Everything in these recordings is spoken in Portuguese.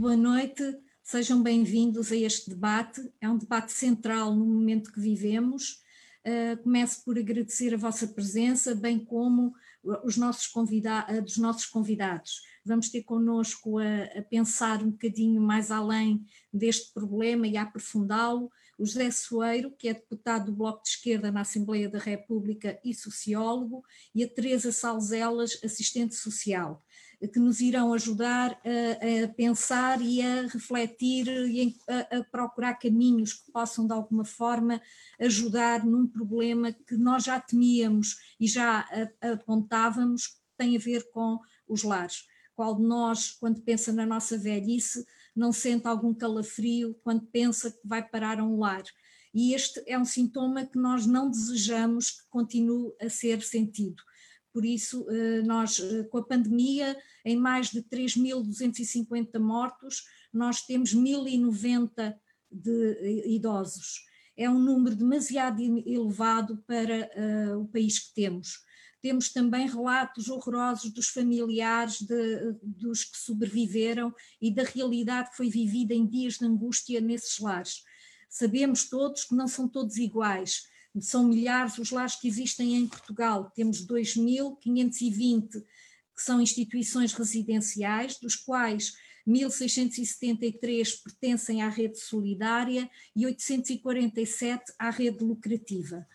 boa noite, sejam bem-vindos a este debate. É um debate central no momento que vivemos. Uh, começo por agradecer a vossa presença, bem como os nossos, convida dos nossos convidados. Vamos ter connosco a, a pensar um bocadinho mais além deste problema e a aprofundá-lo o José Soeiro, que é deputado do Bloco de Esquerda na Assembleia da República e sociólogo, e a Teresa Salzelas, assistente social, que nos irão ajudar a, a pensar e a refletir e a, a, procurar caminhos que possam de alguma forma ajudar num problema que nós já temíamos e já apontávamos que tem a ver com os lares. Qual de nós, quando pensa na nossa velhice, não sente algum calafrio quando pensa que vai parar a um lar. E este é um sintoma que nós não desejamos que continue a ser sentido. Por isso, eh, nós, eh, com a pandemia, em mais de 3.250 mortos, nós temos 1.090 de eh, idosos. É um número demasiado elevado para uh, o país que temos. Temos também relatos horrorosos dos familiares de, dos que sobreviveram e da realidade que foi vivida em dias de angústia nesses lares. Sabemos todos que não são todos iguais, são milhares os lares que existem em Portugal, temos 2.520 que são instituições residenciais, dos quais 1.673 pertencem à rede solidária e 847 à rede lucrativa.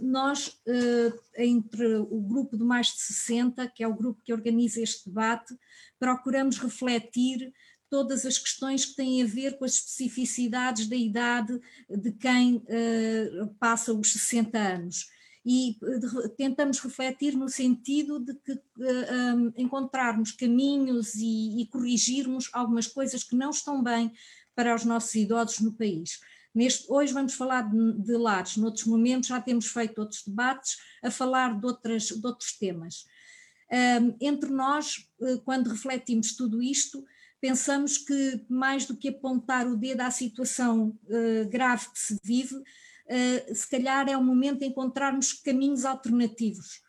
Nós, eh, entre o grupo de mais de 60, que é o grupo que organiza este debate, procuramos refletir todas as questões que têm a ver com as especificidades da idade de quem eh, passa os 60 anos. E eh, tentamos refletir no sentido de que encontrarmos caminhos e, e corrigirmos algumas coisas que não estão bem para os nossos idosos no país. Neste, hoje vamos falar de, de lares, noutros momentos já temos feito outros debates a falar de, outras, de outros temas. Um, entre nós, eh, quando refletimos tudo isto, pensamos que mais do que apontar o dedo à situação uh, grave que se vive, uh, se calhar é o momento de encontrarmos caminhos alternativos.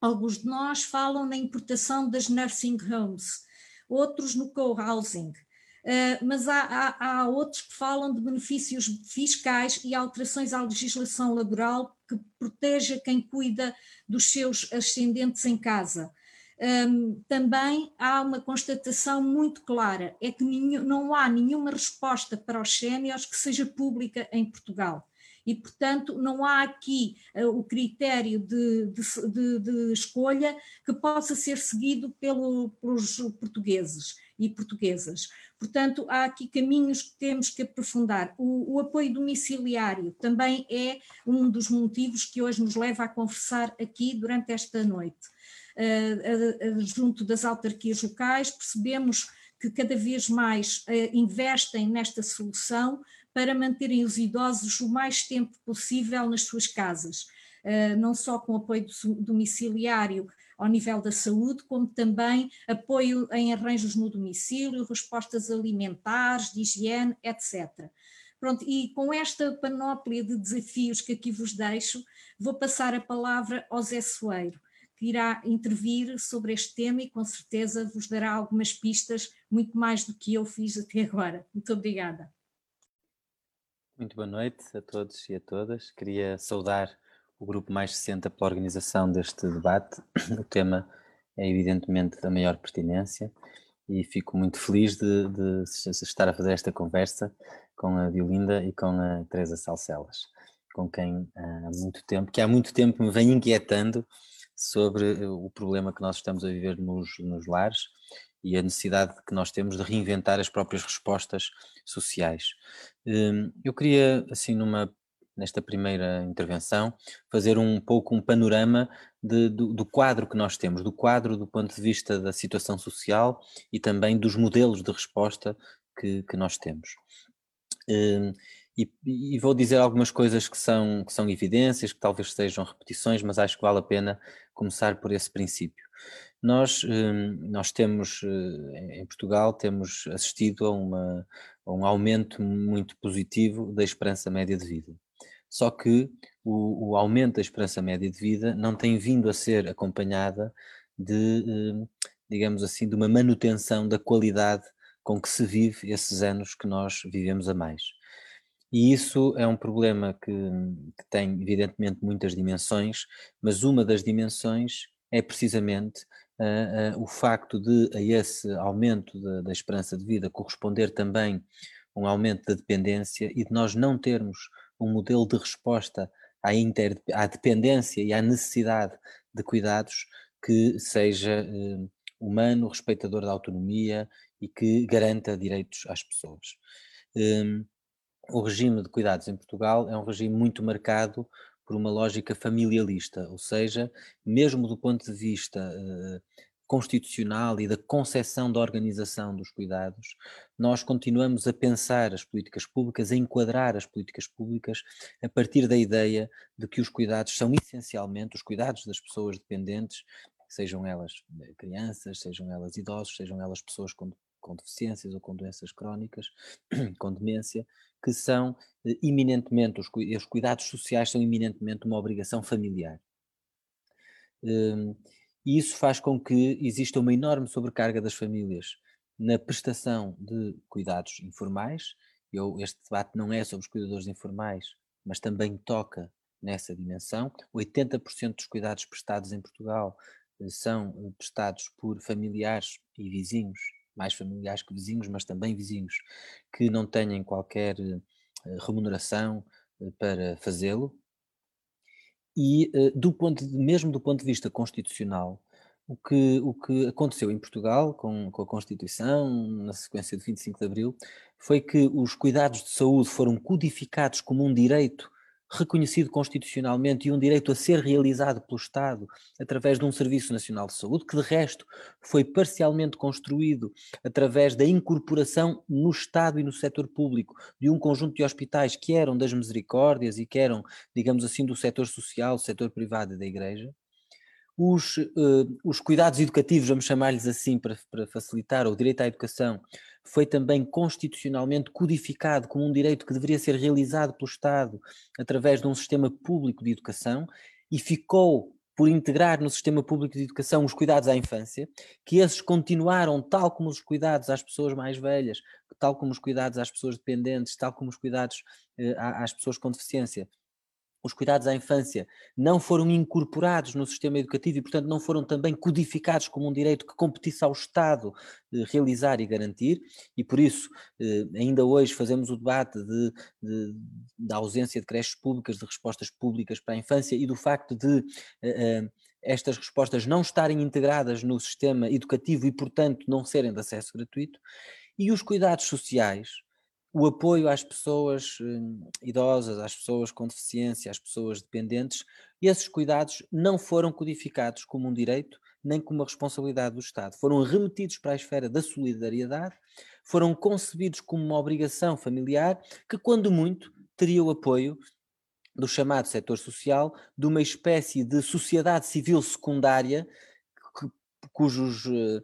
Alguns de nós falam na importação das nursing homes, outros no co-housing, Uh, mas há, há, há, outros que falam de benefícios fiscais e alterações à legislação laboral que proteja quem cuida dos seus ascendentes em casa. Um, também há uma constatação muito clara, é que nenhum, não há nenhuma resposta para os séniores que seja pública em Portugal e, portanto, não há aqui uh, o critério de, de, de, de, escolha que possa ser seguido pelo, pelos portugueses e portuguesas. Portanto, há aqui caminhos que temos que aprofundar. O, o, apoio domiciliário também é um dos motivos que hoje nos leva a conversar aqui durante esta noite. Uh, uh, junto das autarquias locais, percebemos que cada vez mais uh, investem nesta solução para manterem os idosos o mais tempo possível nas suas casas, não só com apoio domiciliário ao nível da saúde, como também apoio em arranjos no domicílio, respostas alimentares, de higiene, etc. Pronto, e com esta panóplia de desafios que aqui vos deixo, vou passar a palavra ao Zé Soeiro, que irá intervir sobre este tema e com certeza vos dará algumas pistas, muito mais do que eu fiz até agora. Muito obrigada. Muito boa noite a todos e a todas. Queria saudar o grupo mais 60 pela organização deste debate. O tema é evidentemente da maior pertinência e fico muito feliz de, de, estar a fazer esta conversa com a Violinda e com a Teresa Salcelas, com quem há muito tempo, que há muito tempo me vem inquietando sobre o problema que nós estamos a viver nos, nos lares e a necessidade que nós temos de reinventar as próprias respostas sociais. Hum, eu queria, assim, numa nesta primeira intervenção, fazer um pouco um panorama de, do, do, quadro que nós temos, do quadro do ponto de vista da situação social e também dos modelos de resposta que, que nós temos. E, e, vou dizer algumas coisas que são, que são evidências, que talvez sejam repetições, mas acho que vale a pena começar por esse princípio. Nós, hum, nós temos, eh, em Portugal, temos assistido a, uma, a um aumento muito positivo da esperança média de vida. Só que o, o, aumento da esperança média de vida não tem vindo a ser acompanhada de, hum, digamos assim, de uma manutenção da qualidade com que se vive esses anos que nós vivemos a mais. E isso é um problema que, que, tem, evidentemente, muitas dimensões, mas uma das dimensões é precisamente uh, uh, o facto de, a esse aumento da, da, esperança de vida, corresponder também um aumento da dependência e de nós não termos um modelo de resposta à, inter, à dependência e à necessidade de cuidados que seja uh, humano, respeitador da autonomia e que garanta direitos às pessoas. Um, o regime de cuidados em Portugal é um regime muito marcado por uma lógica familialista, ou seja, mesmo do ponto de vista uh, constitucional e da concepção da organização dos cuidados, nós continuamos a pensar as políticas públicas, a enquadrar as políticas públicas a partir da ideia de que os cuidados são essencialmente os cuidados das pessoas dependentes, sejam elas eh, crianças, sejam elas idosos, sejam elas pessoas com com deficiências ou com doenças crónicas, com demência, que são eh, eminentemente, os, os, cuidados sociais são eminentemente uma obrigação familiar. Um, e isso faz com que exista uma enorme sobrecarga das famílias na prestação de cuidados informais. Eu, este debate não é sobre os cuidadores informais, mas também toca nessa dimensão. 80% dos cuidados prestados em Portugal eh, são eh, prestados por familiares e vizinhos mais familiares que vizinhos, mas também vizinhos que não tenham qualquer eh, remuneração eh, para fazê-lo. E eh, do ponto de, mesmo do ponto de vista constitucional, o que, o que aconteceu em Portugal com, com a Constituição, na sequência do 25 de Abril, foi que os cuidados de saúde foram codificados como um direito reconhecido constitucionalmente e um direito a ser realizado pelo Estado através de um Serviço Nacional de Saúde, que de resto foi parcialmente construído através da incorporação no Estado e no setor público de um conjunto de hospitais que eram das misericórdias e que eram, digamos assim, do setor social, do setor privado e da Igreja. Os, uh, os cuidados educativos, vamos chamar-lhes assim para, para facilitar, o direito à educação, foi também constitucionalmente codificado como um direito que deveria ser realizado pelo Estado através de um sistema público de educação e ficou por integrar no sistema público de educação os cuidados à infância, que esses continuaram tal como os cuidados às pessoas mais velhas, tal como os cuidados às pessoas dependentes, tal como os cuidados eh, às pessoas com deficiência, os cuidados à infância não foram incorporados no sistema educativo e, portanto, não foram também codificados como um direito que competisse ao Estado eh, realizar e garantir, e por isso, eh, ainda hoje fazemos o debate de, de, da ausência de creches públicas, de respostas públicas para a infância e do facto de eh, estas respostas não estarem integradas no sistema educativo e, portanto, não serem de acesso gratuito, e os cuidados sociais o apoio às pessoas hum, idosas, às pessoas com deficiência, às pessoas dependentes, esses cuidados não foram codificados como um direito nem como uma responsabilidade do Estado. Foram remetidos para a esfera da solidariedade, foram concebidos como uma obrigação familiar que, quando muito, teria o apoio do chamado setor social, de uma espécie de sociedade civil secundária cujos uh,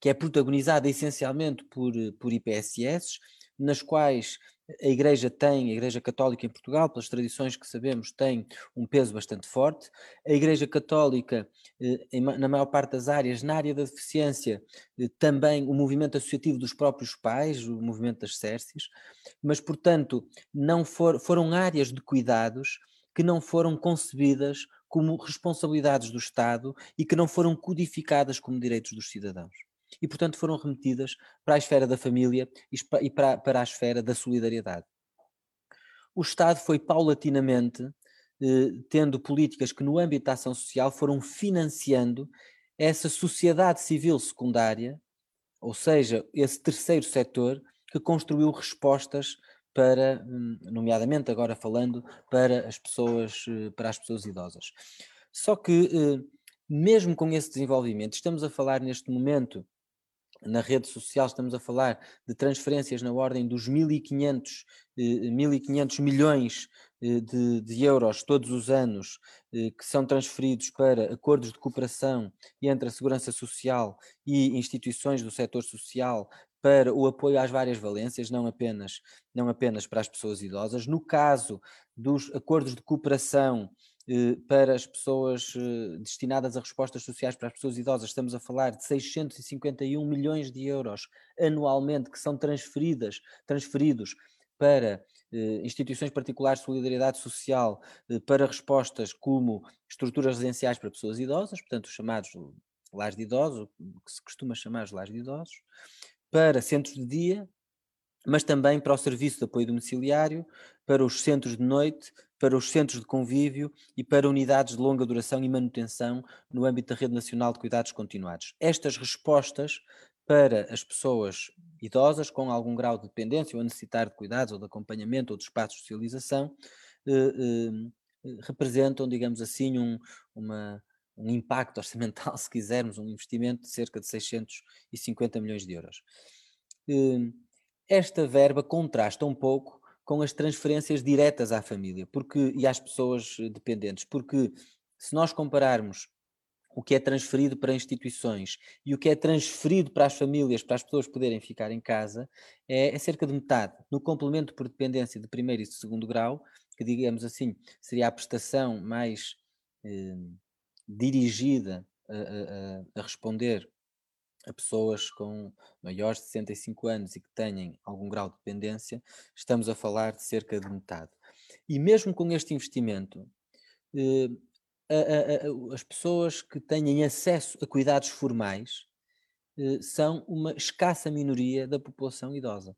que é protagonizada essencialmente por, por IPSS, nas quais a Igreja tem, a Igreja Católica em Portugal, pelas tradições que sabemos, tem um peso bastante forte. A Igreja Católica, eh, na maior parte das áreas, na área da deficiência, eh, também o movimento associativo dos próprios pais, o movimento das Cércias, mas, portanto, não for, foram áreas de cuidados que não foram concebidas como responsabilidades do Estado e que não foram codificadas como direitos dos cidadãos. E, portanto, foram remetidas para a esfera da família e para, para a esfera da solidariedade. O Estado foi paulatinamente eh, tendo políticas que, no âmbito da ação social, foram financiando essa sociedade civil secundária, ou seja, esse terceiro setor que construiu respostas para, hum, nomeadamente agora falando, para as pessoas, eh, para as pessoas idosas. Só que, eh, mesmo com esse desenvolvimento, estamos a falar neste momento na rede social estamos a falar de transferências na ordem dos 1.500, 1.500 eh, milhões de, de, euros todos os anos que são transferidos para acordos de cooperação entre a Segurança Social e instituições do setor social para o apoio às várias valências, não apenas, não apenas para as pessoas idosas. No caso dos acordos de cooperação eh, para as pessoas eh, destinadas a respostas sociais para as pessoas idosas, estamos a falar de 651 milhões de euros anualmente que são transferidas, transferidos para eh, instituições particulares de solidariedade social, para respostas como estruturas residenciais para pessoas idosas, portanto, os chamados lares de idosos, que se costuma chamar os lares de idosos, para centros de dia, mas também para o serviço de apoio domiciliário, para os centros de noite, para os centros de convívio e para unidades de longa duração e manutenção no âmbito da Rede Nacional de Cuidados Continuados. Estas respostas para as pessoas idosas com algum grau de dependência ou a necessitar de cuidados ou de acompanhamento ou de espaços de socialização eh, eh, representam, digamos assim, um, uma, um impacto orçamental, se quisermos, um investimento de cerca de 650 milhões de euros. Eh, esta verba contrasta um pouco com as transferências diretas à família porque, e às pessoas eh, dependentes, porque se nós compararmos o que é transferido para instituições e o que é transferido para as famílias, para as pessoas poderem ficar em casa, é, é cerca de metade. No complemento por dependência de primeiro e segundo grau, que digamos assim seria a prestação mais eh, dirigida a, a, a responder a pessoas com maiores de 65 anos e que tenham algum grau de dependência, estamos a falar de cerca de metade. E mesmo com este investimento, eh, a, a, a, as pessoas que têm acesso a cuidados formais eh, são uma escassa minoria da população idosa.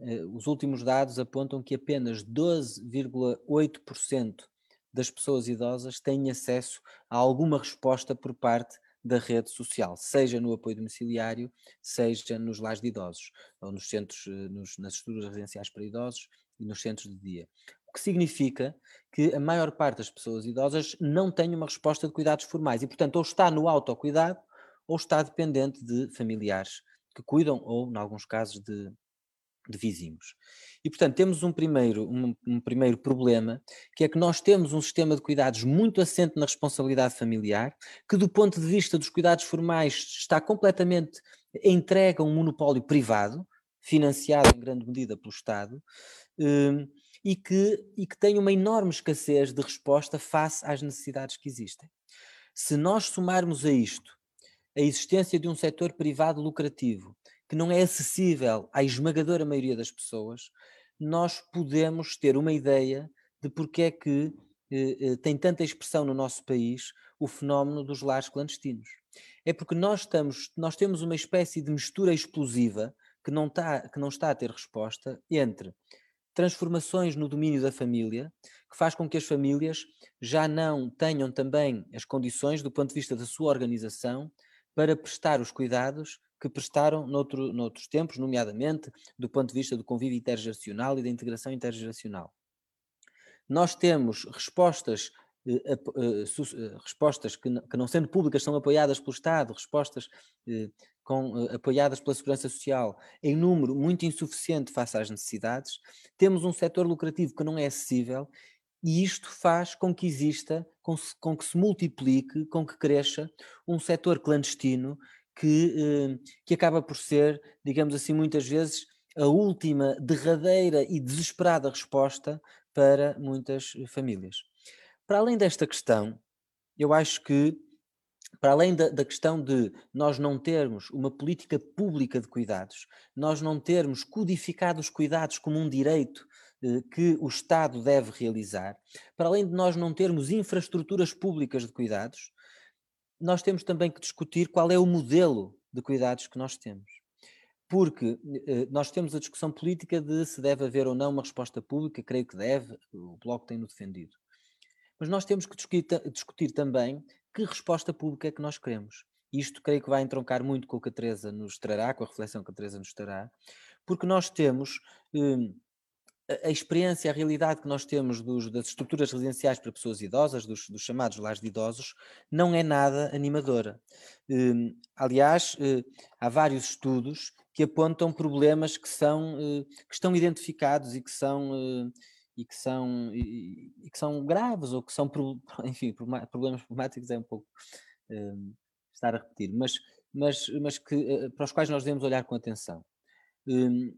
Eh, os últimos dados apontam que apenas 12,8% das pessoas idosas têm acesso a alguma resposta por parte da rede social, seja no apoio domiciliário, seja nos lares de idosos, ou nos centros, eh, nos, nas estruturas residenciais para idosos e nos centros de dia. O que significa que a maior parte das pessoas idosas não tem uma resposta de cuidados formais e, portanto, ou está no autocuidado ou está dependente de familiares que cuidam ou, em alguns casos, de de vizinhos. E, portanto, temos um primeiro, um, um, primeiro problema, que é que nós temos um sistema de cuidados muito assente na responsabilidade familiar, que do ponto de vista dos cuidados formais está completamente entregue a um monopólio privado, financiado em grande medida pelo Estado, um, e, que, e que tem uma enorme escassez de resposta face às necessidades que existem. Se nós somarmos a isto a existência de um setor privado lucrativo que não é acessível à esmagadora maioria das pessoas, nós podemos ter uma ideia de porque é que eh, eh, tem tanta expressão no nosso país o fenómeno dos lares clandestinos. É porque nós, estamos, nós temos uma espécie de mistura explosiva que não, está, que não está a ter resposta entre transformações no domínio da família, que faz com que as famílias já não tenham também as condições, do ponto de vista da sua organização, para prestar os cuidados que prestaram noutro, noutros tempos, nomeadamente do ponto de vista do convívio intergeracional e da integração intergeracional. Nós temos respostas eh, eh, eh, respostas que, que, não sendo públicas são apoiadas pelo Estado, respostas com, apoiadas pela Segurança Social em número muito insuficiente face às necessidades, temos um setor lucrativo que não é acessível e isto faz com que exista, com, com que se multiplique, com que cresça um setor clandestino que, eh, que acaba por ser, digamos assim, muitas vezes a última, derradeira e desesperada resposta para muitas famílias. Para além desta questão, eu acho que, para além da, da, questão de nós não termos uma política pública de cuidados, nós não termos codificado os cuidados como um direito eh, que o Estado deve realizar, para além de nós não termos infraestruturas públicas de cuidados, nós temos também que discutir qual é o modelo de cuidados que nós temos. Porque eh, nós temos a discussão política de se deve haver ou não uma resposta pública, creio que deve, o Bloco tem-no defendido. Mas nós temos que discutir, discutir, também que resposta pública é que nós queremos. Isto creio que vai entroncar muito com o que a Teresa nos trará, com a reflexão que a Teresa nos trará, porque nós temos eh, a experiência, a realidade que nós temos dos, das estruturas residenciais para pessoas idosas, dos, dos, chamados lares de idosos, não é nada animadora. Uh, aliás, uh, há vários estudos que apontam problemas que são uh, que estão identificados e que são e que são e, e, que são graves ou que são enfim problemas problemáticos é um pouco estar a repetir, mas mas mas que para os quais nós devemos olhar com atenção. Hum,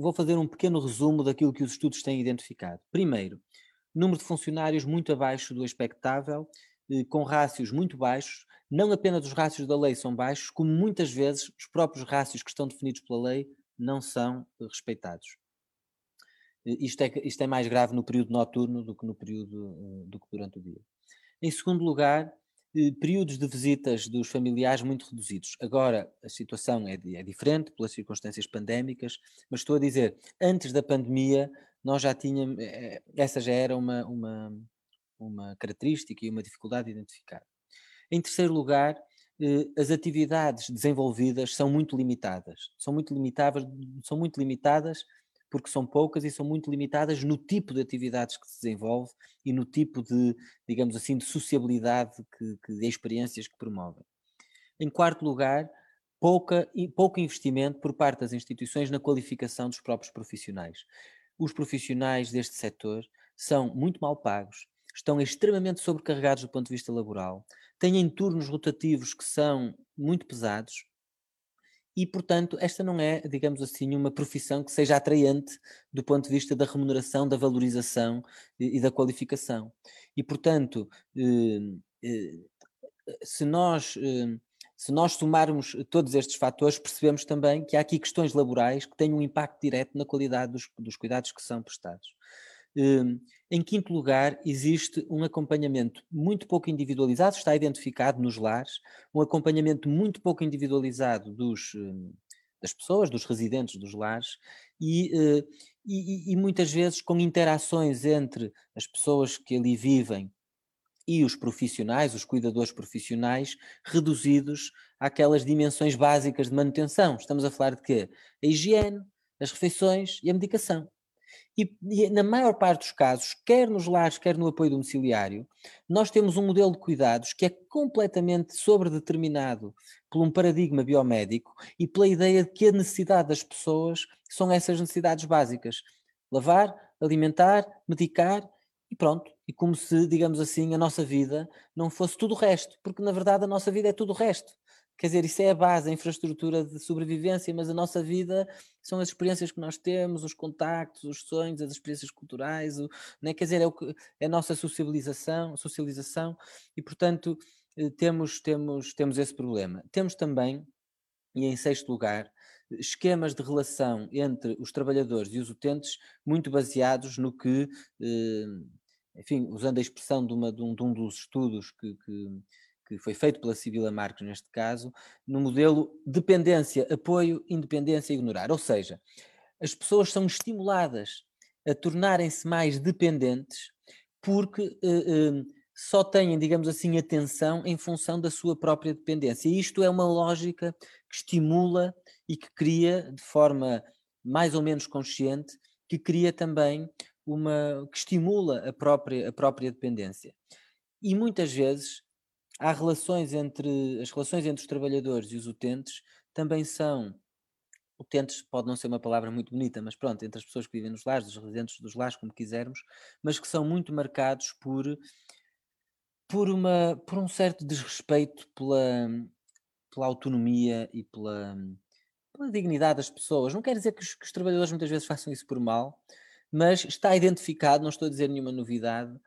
vou fazer um pequeno resumo daquilo que os estudos têm identificado. Primeiro, número de funcionários muito abaixo do expectável, eh, com rácios muito baixos, não apenas os rácios da lei são baixos, como muitas vezes os próprios rácios que estão definidos pela lei não são eh, respeitados. Isto é, isto é mais grave no período noturno do que no período do que durante o dia. Em segundo lugar, períodos de visitas dos familiares muito reduzidos. Agora a situação é, é, diferente pelas circunstâncias pandémicas, mas estou a dizer, antes da pandemia, nós já tínhamos, eh, eh, essa já era uma, uma, uma característica e uma dificuldade identificada. Em terceiro lugar, eh, as atividades desenvolvidas são muito limitadas. São muito limitadas, são muito limitadas porque são poucas e são muito limitadas no tipo de atividades que se desenvolve e no tipo de, digamos assim, de sociabilidade que, que de experiências que promovem. Em quarto lugar, pouca, pouco investimento por parte das instituições na qualificação dos próprios profissionais. Os profissionais deste setor são muito mal pagos, estão extremamente sobrecarregados do ponto de vista laboral, têm turnos rotativos que são muito pesados, e, portanto, esta não é, digamos assim, uma profissão que seja atraente do ponto de vista da remuneração, da valorização e, da qualificação. E, portanto, eh, eh, se nós. Eh, se nós somarmos todos estes fatores, percebemos também que há aqui questões laborais que têm um impacto direto na qualidade dos, dos cuidados que são prestados. Hum, em quinto lugar, existe um acompanhamento muito pouco individualizado, está identificado nos lares, um acompanhamento muito pouco individualizado dos, hum, das pessoas, dos residentes dos lares, e, eh, e, e, muitas vezes com interações entre as pessoas que ali vivem e os profissionais, os cuidadores profissionais, reduzidos àquelas dimensões básicas de manutenção. Estamos a falar de quê? A higiene, as refeições e a medicação. E, e, na maior parte dos casos, quer nos lares, quer no apoio domiciliário, nós temos um modelo de cuidados que é completamente sobredeterminado por um paradigma biomédico e pela ideia de que a necessidade das pessoas são essas necessidades básicas: lavar, alimentar, medicar e pronto. E como se, digamos assim, a nossa vida não fosse tudo o resto, porque na verdade a nossa vida é tudo o resto. Quer dizer, isso é a base, a infraestrutura de sobrevivência, mas a nossa vida são as experiências que nós temos, os contactos, os sonhos, as experiências culturais, o, né? quer dizer, é, o é a nossa socialização, socialização e, portanto, eh, temos, temos, temos esse problema. Temos também, e em sexto lugar, esquemas de relação entre os trabalhadores e os utentes muito baseados no que, eh, enfim, usando a expressão de, uma, de, um, de um dos estudos que, que que foi feito pela Sibila Marques neste caso, no modelo dependência, apoio, independência e ignorar. Ou seja, as pessoas são estimuladas a tornarem-se mais dependentes porque uh, uh, só têm, digamos assim, atenção em função da sua própria dependência. E isto é uma lógica que estimula e que cria, de forma mais ou menos consciente, que cria também uma. que estimula a própria, a própria dependência. E muitas vezes há relações entre as relações entre os trabalhadores e os utentes também são utentes pode não ser uma palavra muito bonita, mas pronto, entre as pessoas que vivem nos lares, os residentes dos lares, como quisermos, mas que são muito marcados por por uma por um certo desrespeito pela pela autonomia e pela, pela dignidade das pessoas. Não quer dizer que os, que os trabalhadores muitas vezes façam isso por mal, mas está identificado, não estou a dizer nenhuma novidade,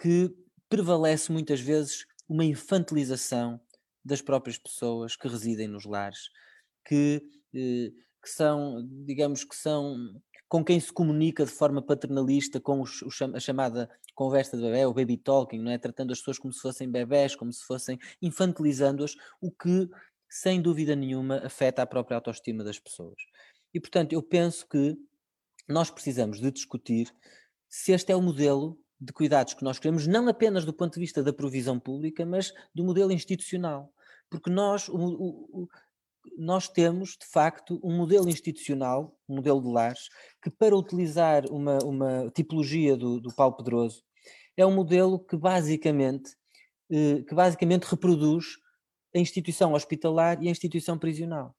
que prevalece muitas vezes uma infantilização das próprias pessoas que residem nos lares, que, eh, que são, digamos que são com quem se comunica de forma paternalista com a chamada conversa de bebê, o baby talking, não é? tratando as pessoas como se fossem bebés, como se fossem infantilizando-as, o que, sem dúvida nenhuma, afeta a própria autoestima das pessoas. E, portanto, eu penso que nós precisamos de discutir se este é o modelo de cuidados que nós queremos, não apenas do ponto de vista da provisão pública, mas do modelo institucional. Porque nós, o, o, nós temos, de facto, um modelo institucional, um modelo de lares, que para utilizar uma, uma tipologia do, do Paulo Pedroso, é um modelo que basicamente, eh, que basicamente reproduz a instituição hospitalar e a instituição prisional.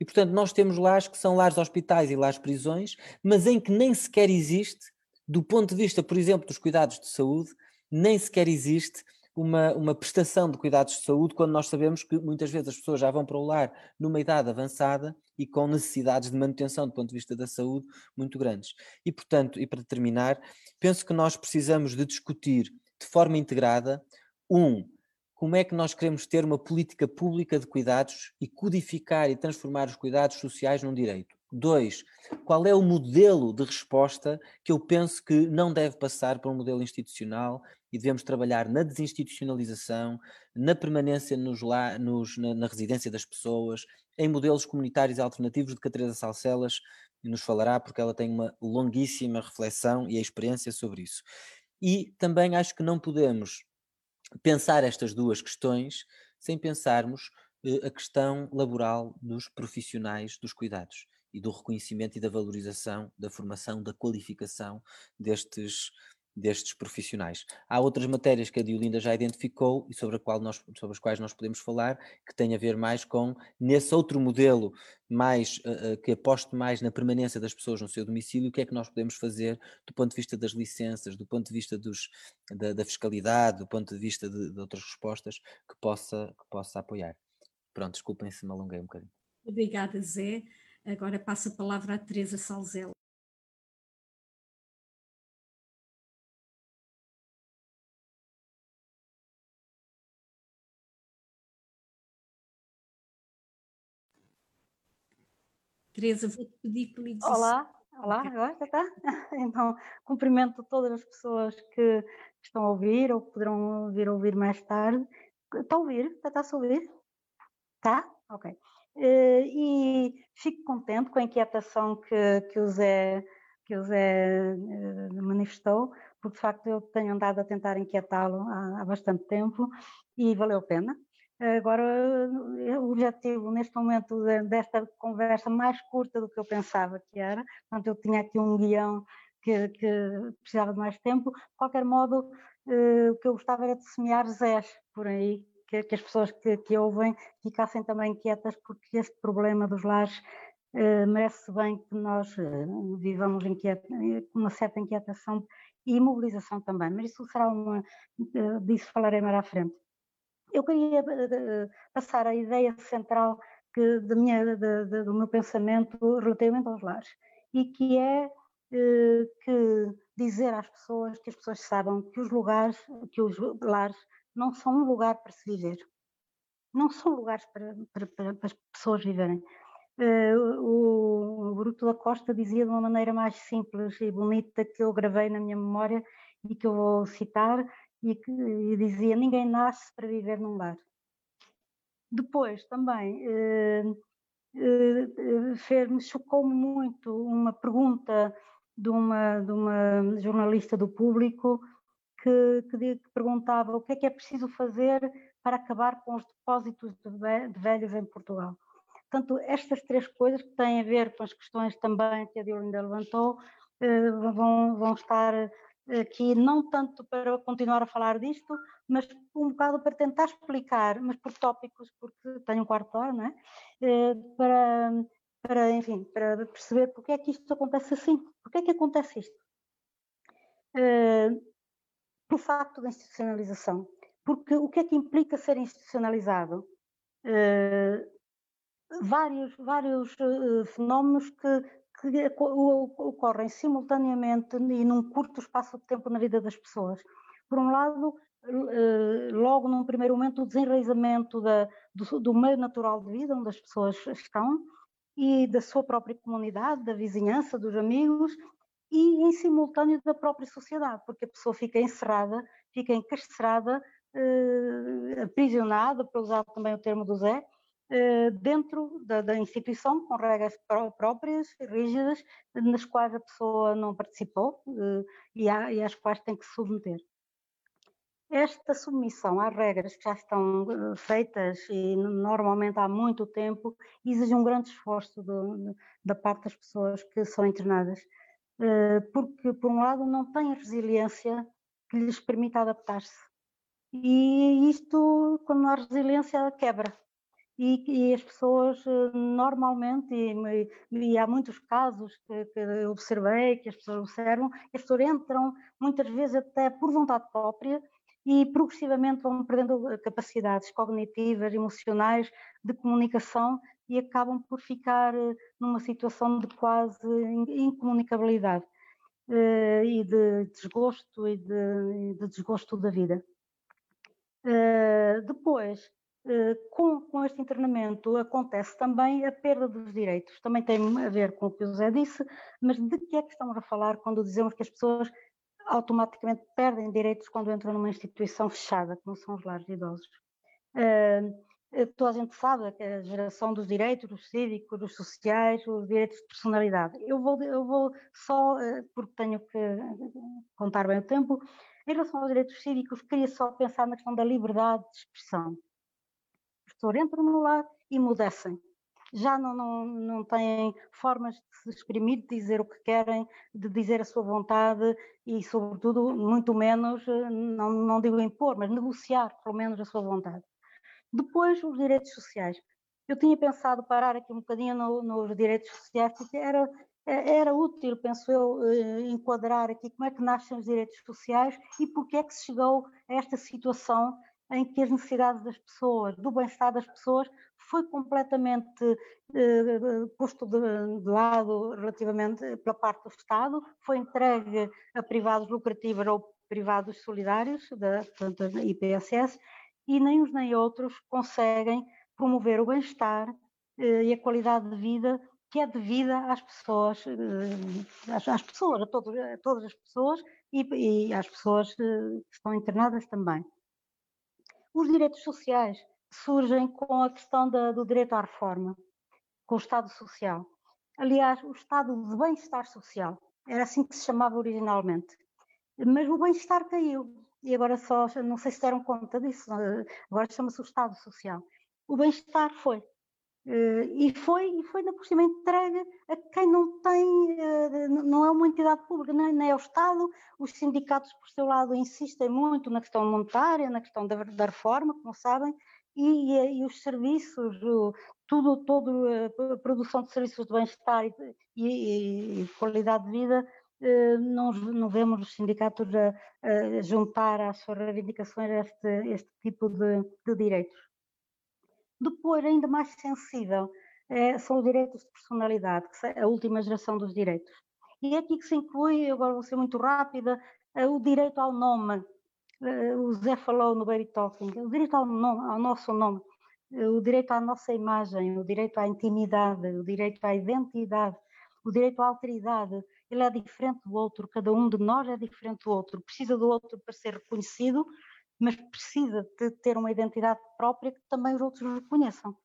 E, portanto, nós temos lares que são lares hospitais e lares prisões, mas em que nem sequer existe do ponto de vista, por exemplo, dos cuidados de saúde, nem sequer existe uma, uma prestação de cuidados de saúde quando nós sabemos que muitas vezes as pessoas já vão para o lar numa idade avançada e com necessidades de manutenção do ponto de vista da saúde muito grandes. E, portanto, e para terminar, penso que nós precisamos de discutir de forma integrada, um, como é que nós queremos ter uma política pública de cuidados e codificar e transformar os cuidados sociais num direito. Dois, qual é o modelo de resposta que eu penso que não deve passar para um modelo institucional e devemos trabalhar na desinstitucionalização, na permanência nos nos, na, na, residência das pessoas, em modelos comunitários alternativos de que a Teresa Salcelas nos falará, porque ela tem uma longuíssima reflexão e experiência sobre isso. E também acho que não podemos pensar estas duas questões sem pensarmos eh, a questão laboral dos profissionais dos cuidados e do reconhecimento e da valorização da formação, da qualificação destes, destes profissionais. Há outras matérias que a Diolinda já identificou e sobre, nós, sobre as quais nós podemos falar, que têm a ver mais com, nesse outro modelo, mais uh, que aposte mais na permanência das pessoas no seu domicílio, o que é que nós podemos fazer do ponto de vista das licenças, do ponto de vista dos, da, da fiscalidade, do ponto de vista de, de, outras respostas que possa, que possa apoiar. Pronto, desculpem se me alonguei um bocadinho. Obrigada, Zé. Agora passo a palavra à Teresa Salzela. Teresa, vou-te pedir que ligues Olá, olá, agora já está? Então, cumprimento todas as pessoas que estão a ouvir ou que poderão vir a ouvir mais tarde. Está a ouvir? Está-se a ouvir? Está? Ok. Eh, e fico contente com a inquietação que, que o Zé, que o Zé eh, manifestou, porque de facto eu tenho andado a tentar inquietá-lo há, há bastante tempo e valeu a pena. Agora, o objetivo neste momento desta conversa mais curta do que eu pensava que era, portanto, eu tinha aqui um guião que, que precisava de mais tempo. De qualquer modo, eh, o que eu gostava era de semear Zés por aí, que, que as pessoas que, que, ouvem ficassem também quietas, porque este problema dos lares eh, merece bem que nós eh, vivamos com uma certa inquietação e mobilização também, mas isso será uma, eh, disso falarei mais à frente. Eu queria uh, passar a ideia central que, de minha, de, de, do meu pensamento relativamente aos lares, e que é uh, que dizer às pessoas, que as pessoas saibam que os lugares, que os lares não são um lugar para se viver, não são lugares para, para, para, para as pessoas viverem. Uh, o, o Bruto da Costa dizia de uma maneira mais simples e bonita que eu gravei na minha memória e que eu vou citar, e, que, e dizia ninguém nasce para viver num lar. Depois também eh, eh, chocou-me muito uma pergunta de uma, de uma jornalista do público que, que, que, perguntava o que é que é preciso fazer para acabar com os depósitos de, velhos em Portugal. Portanto, estas três coisas que têm a ver com as questões também que a Diolinda levantou, eh, vão, vão estar aqui não tanto para continuar a falar disto, mas um bocado para tentar explicar, mas por tópicos, porque tenho um quarto hora, não é? Eh, para, para, enfim, para perceber porque é que isto acontece assim, porque é que acontece isto. Por facto da institucionalização. Porque o que é que implica ser institucionalizado? Uh, vários, vários uh, fenómenos que que ocorrem simultaneamente e num curto espaço de tempo na vida das pessoas. Por um lado, eh, logo num primeiro momento, o desenraizamento da, do, do, meio natural de vida onde as pessoas estão e da sua própria comunidade, da vizinhança, dos amigos e em simultâneo da própria sociedade, porque a pessoa fica encerrada, fica encarcerada, eh, aprisionada, para usar também o termo do Zé, eh, dentro da, da, instituição, com regras próprias, rígidas, nas quais a pessoa não participou eh, e, e às quais tem que se submeter. Esta submissão às regras que já estão eh, feitas e normalmente há muito tempo exige um grande esforço do, da parte das pessoas que são internadas, porque, por um lado, não têm a resiliência que lhes permita adaptar-se. E isto, quando não há resiliência, quebra e, e, as pessoas eh, normalmente, e, e, há muitos casos que, que observei, que as pessoas observam, as pessoas entram muitas vezes até por vontade própria e progressivamente vão perdendo capacidades cognitivas, emocionais, de comunicação e acabam por ficar eh, numa situação de quase incomunicabilidade uh, e de desgosto e de, de desgosto da vida. Uh, depois, com, com este internamento acontece também a perda dos direitos. Também tem a ver com o que o José disse, mas de que é que estamos a falar quando dizemos que as pessoas automaticamente perdem direitos quando entram numa instituição fechada, como são os lares de idosos? Uh, eh, toda a gente sabe que a geração dos direitos, dos cívicos, dos sociais, os direitos de personalidade. Eu vou, eu vou só, eh, porque tenho que contar bem o tempo, em relação aos direitos cívicos, queria só pensar na questão da liberdade de expressão. As pessoas entram no lar e mudecem. Já não, não, não têm formas de se exprimir, de dizer o que querem, de dizer a sua vontade e, sobretudo, muito menos, eh, não, não digo impor, mas negociar, pelo menos, a sua vontade. Depois, os direitos sociais. Eu tinha pensado parar aqui um bocadinho no, nos direitos sociais, porque era, era útil, penso eu, eh, enquadrar aqui como é que nascem os direitos sociais e porque é que se chegou a esta situação em que as necessidades das pessoas, do bem-estar das pessoas, foi completamente eh, posto de, de, lado relativamente pela parte do Estado, foi entregue a privados lucrativos ou privados solidários, da, portanto, IPSS, e nem uns nem outros conseguem promover o bem-estar eh, e a qualidade de vida que é devida às pessoas, eh, às, pessoas, a, todos, a, todas as pessoas e, e às pessoas eh, que estão internadas também. Os direitos sociais surgem com a questão da, do direito à reforma, com o Estado Social. Aliás, o Estado de Bem-Estar Social, era assim que se chamava originalmente. Mas o bem-estar caiu, e agora só, não sei se deram conta disso, agora chama-se o Estado Social. O bem-estar foi. Eh, e foi, e foi na por cima entregue a quem não tem, eh, não é uma entidade pública, nem é o Estado. Os sindicatos, por seu lado, insistem muito na questão monetária, na questão da, da reforma, como sabem, e, e, os serviços, tudo, toda a produção de serviços de bem-estar e, e, e, qualidade de vida eh, não, não vemos os sindicatos a, a juntar às suas reivindicações este, este tipo de, de direitos. Depois, ainda mais sensível, é, são os direitos de personalidade, a última geração dos direitos. E é aqui que se inclui, agora vou ser muito rápida, é o direito ao nome. O Zé falou no Baby Talking, o direito ao, nome, ao nosso nome, o direito à nossa imagem, o direito à intimidade, o direito à identidade, o direito à alteridade, ele é diferente do outro, cada um de nós é diferente do outro, precisa do outro para ser reconhecido, mas precisa de ter uma identidade própria que também os outros reconheçam.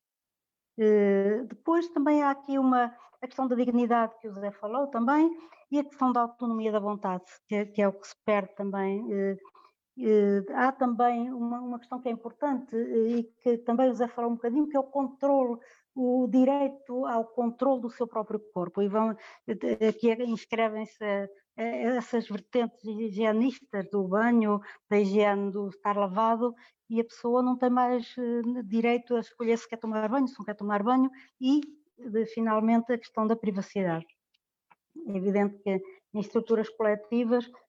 Uh, depois também há aqui uma, a questão da dignidade que o José falou também, e a questão da autonomia da vontade, que é, que é o que se perde também. Uh, há também uma, uma, questão que é importante e que também o José falou um bocadinho, que é o controle o direito ao controle do seu próprio corpo. E vão, aqui inscrevem-se essas vertentes higienistas do banho, da higiene do estar lavado, e a pessoa não tem mais eh, direito a escolher se quer tomar banho, se não quer tomar banho, e finalmente a questão da privacidade. É evidente que em estruturas coletivas eh,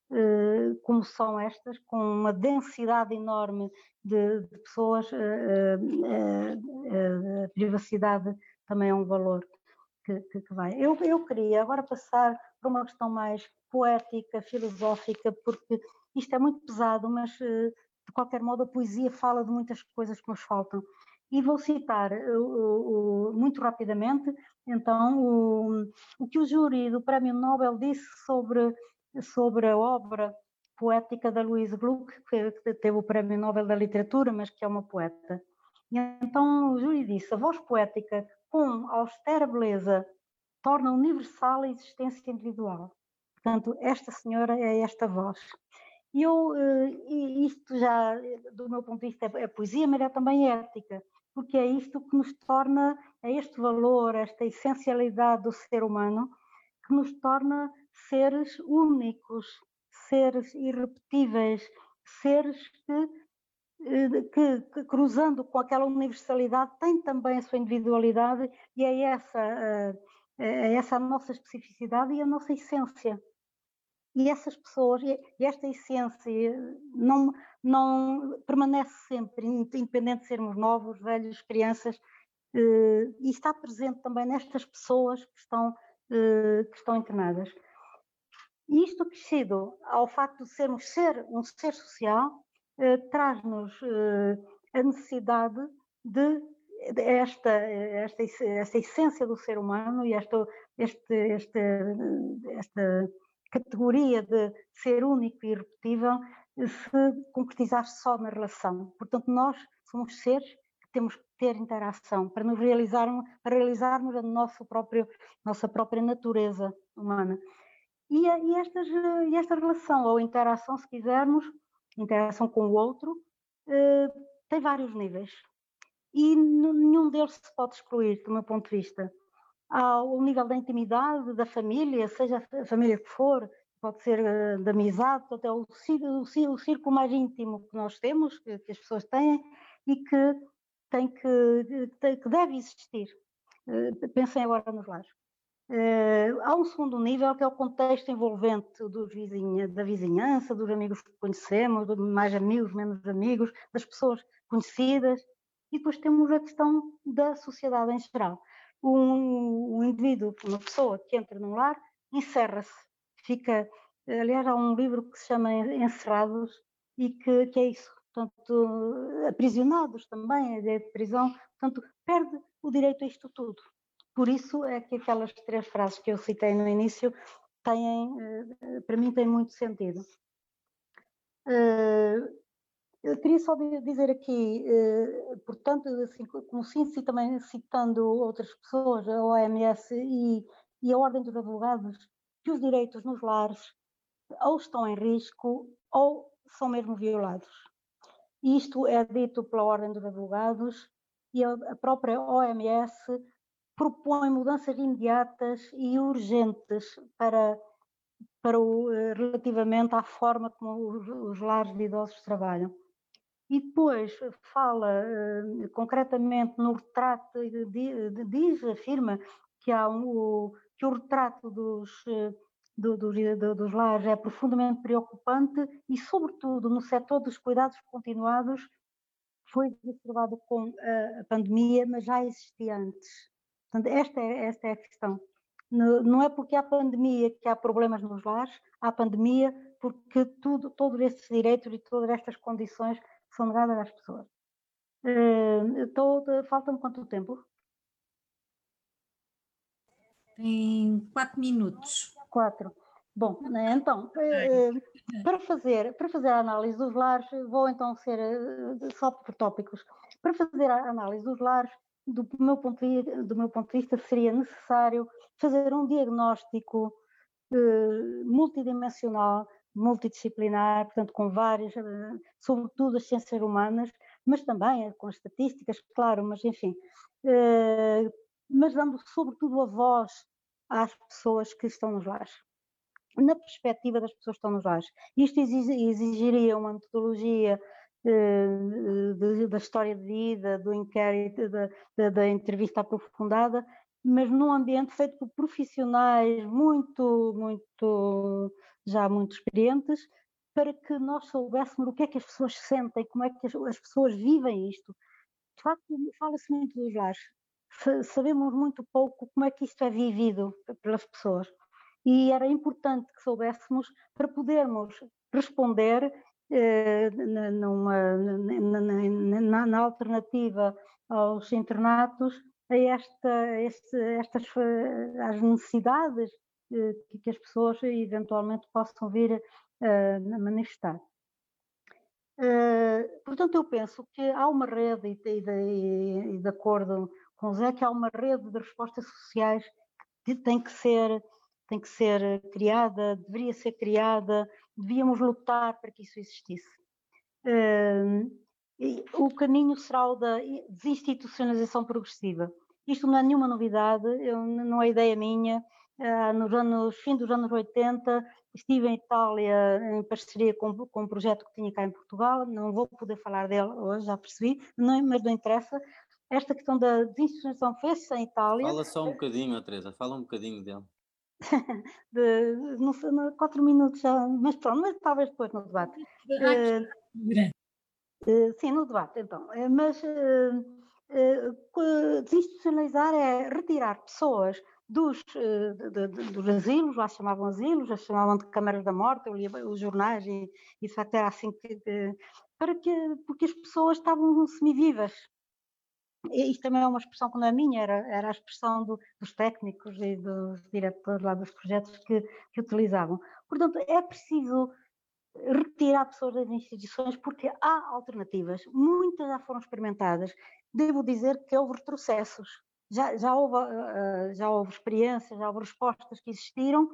como são estas, com uma densidade enorme de, de pessoas, eh, eh, a privacidade também é um valor que, que, que vai. Eu, eu queria agora passar para uma questão mais poética, filosófica, porque isto é muito pesado, mas de qualquer modo a poesia fala de muitas coisas que nos faltam. E vou citar muito rapidamente, então, o, o que o júri do Prémio Nobel disse sobre sobre a obra poética da Louise Gluck, que teve o Prémio Nobel da Literatura, mas que é uma poeta. E então o júri disse: a voz poética, com austera beleza, torna universal a existência individual. Portanto, esta senhora é esta voz. E eu, eh, isto já, do meu ponto de vista, é poesia, mas é também ética, porque é isto que nos torna, é este valor, esta essencialidade do ser humano, que nos torna seres únicos, seres irrepetíveis, seres que, eh, que, que, cruzando com aquela universalidade, têm também a sua individualidade e é essa, eh, é essa a nossa especificidade e a nossa essência. E essas pessoas, e esta essência, não, não permanece sempre, independente de sermos novos, velhos, crianças, eh, e está presente também nestas pessoas que estão, eh, que estão internadas. E isto acrescido ao facto de sermos ser, um ser social, eh, traz-nos a necessidade de esta, esta, esta essência do ser humano e esta, este, este, esta categoria de ser único e irrepetível se concretizar só na relação. Portanto, nós somos seres que temos que ter interação para nos realizarmos, para realizarmos a nossa própria, nossa própria natureza humana. E, e, estas, e esta relação ou interação, se quisermos, interação com o outro, eh, tem vários níveis. E nenhum deles se pode excluir, do meu ponto de vista. Há o nível da intimidade, da família, seja a família que for, pode ser uh, de amizade, até o, o, o, círculo mais íntimo que nós temos, que, que as pessoas têm e que tem que, que deve existir. Uh, pensem agora nos lares. Uh, há um segundo nível que é o contexto envolvente vizinha, da vizinhança, dos amigos que conhecemos, mais amigos, menos amigos, das pessoas conhecidas, e depois temos a questão da sociedade em geral. Um, um indivíduo, uma pessoa que entra num lar, encerra-se fica. Aliás, há um livro que se chama Encerrados e que, que é isso, portanto, aprisionados também, a ideia de prisão, portanto, perde o direito a isto tudo. Por isso é que aquelas três frases que eu citei no início têm, eh, para mim, têm muito sentido. Eh, eu queria só dizer aqui, eh, portanto, assim, como síntese também citando outras pessoas, a OMS e, e a Ordem dos Advogados, que os direitos nos lares ou estão em risco ou são mesmo violados. Isto é dito pela Ordem dos Advogados e a própria OMS propõe mudanças imediatas e urgentes para, para o, eh, relativamente à forma como os, os lares de idosos trabalham. E depois fala uh, concretamente no retrato, diz, afirma que há um, que o retrato dos, eh, do, do, do, dos lares é profundamente preocupante e, sobretudo, no setor dos cuidados continuados, foi exacerbado com a pandemia, mas já existia antes. Portanto, esta é, esta é a questão. Não é porque há pandemia que há problemas nos lares, há pandemia porque tudo, todos estes direitos e todas estas condições são negadas às pessoas. Uh, Falta-me quanto tempo? Tem quatro minutos. Quatro. Bom, né, então, eh, para fazer, para fazer a análise dos lares, vou então ser eh, só por tópicos. Para fazer a análise dos lares, do meu ponto de, do meu ponto de vista, seria necessário fazer um diagnóstico eh, multidimensional, multidisciplinar, portanto, com várias, sobretudo as ciências humanas, mas também com as estatísticas, claro, mas enfim, mas dando sobretudo a voz às pessoas que estão nos lares, na perspectiva das pessoas que estão nos lares. Isto exigiria uma metodologia eh, de, da história de vida, do inquérito, da, da, da entrevista aprofundada, mas num ambiente feito por profissionais muito, muito, já muito experientes, para que nós soubéssemos o que é que as pessoas sentem, como é que as, as pessoas vivem isto. De facto, fala-se muito dos lares, sabemos muito pouco como é que isto é vivido pelas pessoas. E era importante que soubéssemos para podermos responder numa, na, na, na, alternativa aos internatos a esta, este, estas as necessidades eh, que as pessoas eventualmente possam vir a manifestar. Portanto, eu penso que há uma rede, e de, de, de acordo com Zé, que há uma rede de respostas sociais que tem que ser tem que ser criada, deveria ser criada, devíamos lutar para que isso existisse. O caminho será o da desinstitucionalização progressiva. Isto não é nenhuma novidade, não é ideia minha. Uh, nos anos, fim dos anos 80, estive em Itália em parceria com, com um projeto que tinha cá em Portugal, não vou poder falar dele hoje, já percebi, não, mas não interessa esta questão da desinstituição fez-se em Itália. Fala só um bocadinho, Teresa, fala um bocadinho dele. de, não sei, quatro minutos já, mas pronto, mas talvez depois no debate. Uh, Sim, no debate, então. Mas desinstitucionalizar é retirar pessoas dos, de, de, dos asilos, lá chamavam asilos, se chamavam de câmaras da morte, eu lia os jornais e, e de facto era assim que, que, para que, porque as pessoas estavam semivivas. Isto também é uma expressão que não é minha, era, era a expressão do, dos técnicos e dos diretores lá dos projetos que, que utilizavam. Portanto, é preciso retirar pessoas das instituições porque há alternativas, muitas já foram experimentadas. Devo dizer que houve retrocessos, já, já, houve, uh, já houve experiências, já houve respostas que existiram